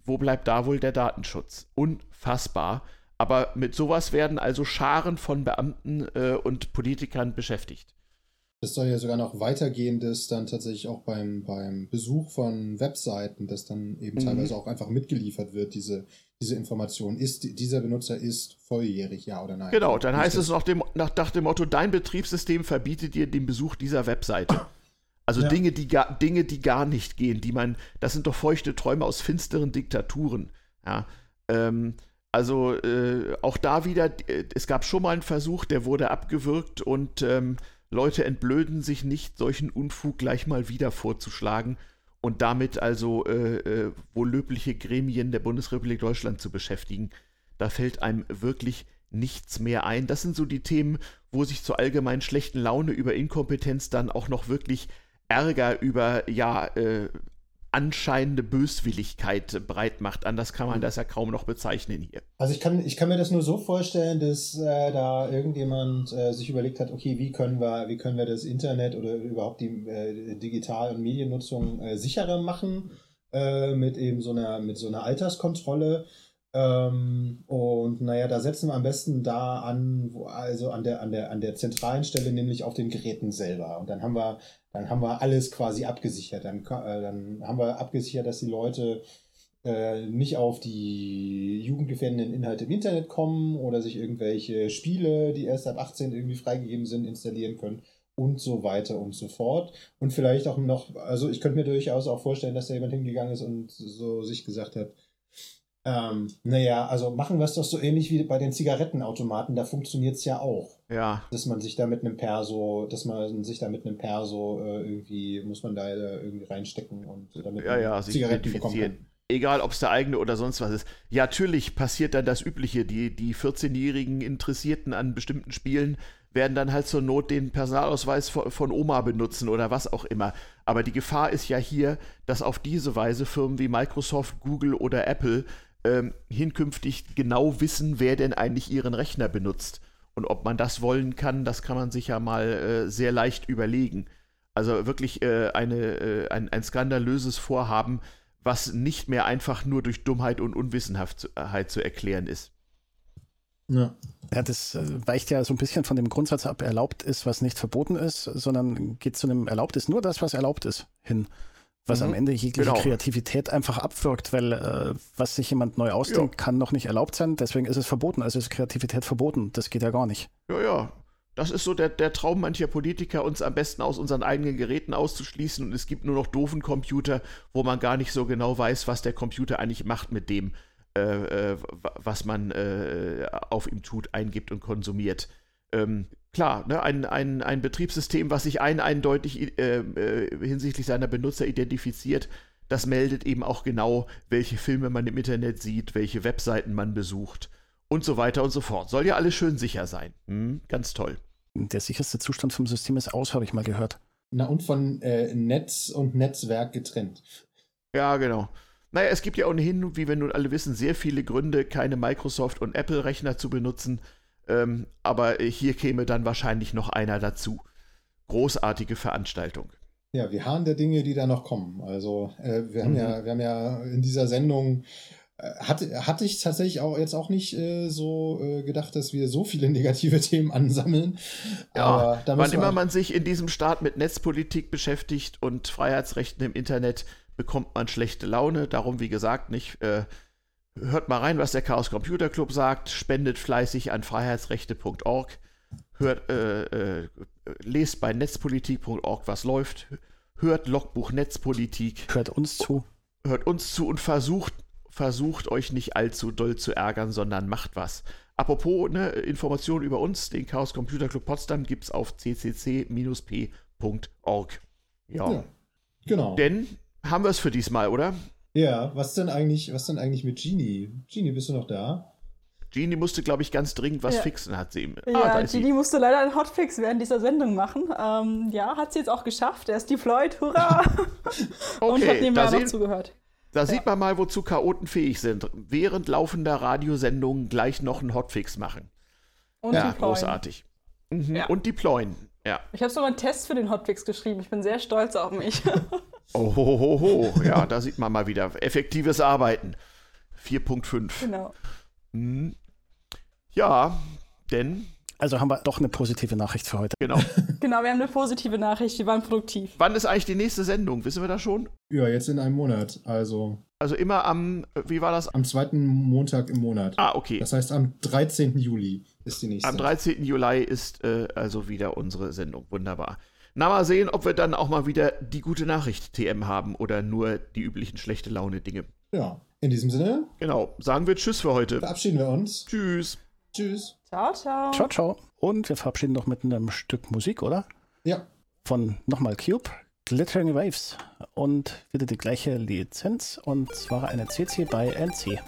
Wo bleibt da wohl der Datenschutz? Unfassbar. Aber mit sowas werden also Scharen von Beamten äh, und Politikern beschäftigt. Das soll ja sogar noch weitergehendes dann tatsächlich auch beim, beim Besuch von Webseiten, dass dann eben mhm. teilweise auch einfach mitgeliefert wird, diese, diese Information. Ist, dieser Benutzer ist volljährig, ja oder nein? Genau, dann heißt es nach dem, nach, nach dem Motto, dein Betriebssystem verbietet dir den Besuch dieser Webseite. Also ja. Dinge, die gar, Dinge, die gar nicht gehen, die man, das sind doch feuchte Träume aus finsteren Diktaturen. Ja, ähm, also äh, auch da wieder, äh, es gab schon mal einen Versuch, der wurde abgewürgt und ähm, Leute entblöden sich nicht, solchen Unfug gleich mal wieder vorzuschlagen und damit also äh, äh, wohl löbliche Gremien der Bundesrepublik Deutschland zu beschäftigen. Da fällt einem wirklich nichts mehr ein. Das sind so die Themen, wo sich zur allgemeinen schlechten Laune über Inkompetenz dann auch noch wirklich Ärger über, ja, äh, anscheinende Böswilligkeit breit macht. Anders kann man mhm. das ja kaum noch bezeichnen hier. Also ich kann, ich kann mir das nur so vorstellen, dass äh, da irgendjemand äh, sich überlegt hat, okay, wie können wir, wie können wir das Internet oder überhaupt die äh, Digital- und Mediennutzung äh, sicherer machen äh, mit eben so einer, mit so einer Alterskontrolle. Ähm, und naja, da setzen wir am besten da an, wo, also an der, an der, an der zentralen Stelle, nämlich auf den Geräten selber. Und dann haben wir dann haben wir alles quasi abgesichert. Dann, äh, dann haben wir abgesichert, dass die Leute äh, nicht auf die jugendgefährdenden Inhalte im Internet kommen oder sich irgendwelche Spiele, die erst ab 18 irgendwie freigegeben sind, installieren können und so weiter und so fort. Und vielleicht auch noch, also ich könnte mir durchaus auch vorstellen, dass da jemand hingegangen ist und so sich gesagt hat, ähm, naja, also machen wir es doch so ähnlich wie bei den Zigarettenautomaten, da funktioniert es ja auch. Ja. Dass man sich da mit einem Perso, dass man sich da mit einem Perso äh, irgendwie, muss man da äh, irgendwie reinstecken und damit ja, ja, Zigaretten bekommen kann egal ob es der eigene oder sonst was ist. Ja, natürlich passiert dann das Übliche. Die, die 14-jährigen Interessierten an bestimmten Spielen werden dann halt zur Not den Personalausweis von Oma benutzen oder was auch immer. Aber die Gefahr ist ja hier, dass auf diese Weise Firmen wie Microsoft, Google oder Apple ähm, hinkünftig genau wissen, wer denn eigentlich ihren Rechner benutzt. Und ob man das wollen kann, das kann man sich ja mal äh, sehr leicht überlegen. Also wirklich äh, eine, äh, ein, ein skandalöses Vorhaben, was nicht mehr einfach nur durch Dummheit und Unwissenheit zu erklären ist. Ja. Ja, das äh, weicht ja so ein bisschen von dem Grundsatz ab, erlaubt ist, was nicht verboten ist, sondern geht zu einem erlaubt ist nur das, was erlaubt ist, hin. Was mhm. am Ende jegliche genau. Kreativität einfach abwirkt, weil äh, was sich jemand neu ausdenkt, ja. kann noch nicht erlaubt sein, deswegen ist es verboten, also ist Kreativität verboten. Das geht ja gar nicht. Ja, ja. Das ist so der, der Traum mancher Politiker, uns am besten aus unseren eigenen Geräten auszuschließen und es gibt nur noch doofen Computer, wo man gar nicht so genau weiß, was der Computer eigentlich macht mit dem, äh, äh, was man äh, auf ihm tut, eingibt und konsumiert. Ähm, klar, ne, ein, ein, ein Betriebssystem, was sich ein eindeutig äh, äh, hinsichtlich seiner Benutzer identifiziert, das meldet eben auch genau, welche Filme man im Internet sieht, welche Webseiten man besucht und so weiter und so fort. Soll ja alles schön sicher sein. Hm, ganz toll. Der sicherste Zustand vom System ist aus, habe ich mal gehört. Na und von äh, Netz und Netzwerk getrennt. Ja, genau. Naja, es gibt ja ohnehin, wie wir nun alle wissen, sehr viele Gründe, keine Microsoft- und Apple-Rechner zu benutzen. Ähm, aber hier käme dann wahrscheinlich noch einer dazu. Großartige Veranstaltung. Ja, wir haben der Dinge, die da noch kommen. Also äh, wir, haben mhm. ja, wir haben ja in dieser Sendung äh, hatte, hatte ich tatsächlich auch jetzt auch nicht äh, so äh, gedacht, dass wir so viele negative Themen ansammeln. Ja, Aber wann immer man sich in diesem Staat mit Netzpolitik beschäftigt und Freiheitsrechten im Internet, bekommt man schlechte Laune. Darum, wie gesagt, nicht. Äh, hört mal rein, was der Chaos Computer Club sagt. Spendet fleißig an freiheitsrechte.org. Hört, äh, äh, lest bei netzpolitik.org, was läuft. Hört Logbuch Netzpolitik. Hört uns zu. Hört uns zu und versucht, versucht euch nicht allzu doll zu ärgern, sondern macht was. Apropos ne, Informationen über uns, den Chaos Computer Club Potsdam gibt es auf ccc-p.org. Ja. ja. Genau. Denn haben wir es für diesmal, oder? Ja, was denn eigentlich, was denn eigentlich mit Genie? Genie, bist du noch da? Genie musste, glaube ich, ganz dringend was ja. fixen, hat sie ihm. Ja, ah, Genie sie. musste leider einen Hotfix während dieser Sendung machen. Ähm, ja, hat sie jetzt auch geschafft. Er ist deployed, hurra! okay, Und hat nebenbei noch zugehört. Da ja. sieht man mal, wozu Chaoten fähig sind. Während laufender Radiosendungen gleich noch einen Hotfix machen. Und ja, deployen. großartig. Mhm. Ja. Und deployen, ja. Ich habe sogar einen Test für den Hotfix geschrieben. Ich bin sehr stolz auf mich. Oh, ho, ho, ho. Ja, da sieht man mal wieder. Effektives Arbeiten. 4.5. Genau. Hm. Ja, denn. Also haben wir doch eine positive Nachricht für heute. Genau. genau, wir haben eine positive Nachricht. Wir waren produktiv. Wann ist eigentlich die nächste Sendung? Wissen wir das schon? Ja, jetzt in einem Monat. Also. Also immer am, wie war das? Am zweiten Montag im Monat. Ah, okay. Das heißt, am 13. Juli ist die nächste. Am 13. Juli ist äh, also wieder unsere Sendung. Wunderbar. Na, mal sehen, ob wir dann auch mal wieder die gute Nachricht TM haben oder nur die üblichen schlechte Laune-Dinge. Ja, in diesem Sinne. Genau, sagen wir Tschüss für heute. Verabschieden wir uns. Tschüss. Tschüss. Ciao, ciao. Ciao, ciao. Und wir verabschieden noch mit einem Stück Musik, oder? Ja. Von nochmal Cube, Glittering Waves. Und wieder die gleiche Lizenz, und zwar eine CC bei NC.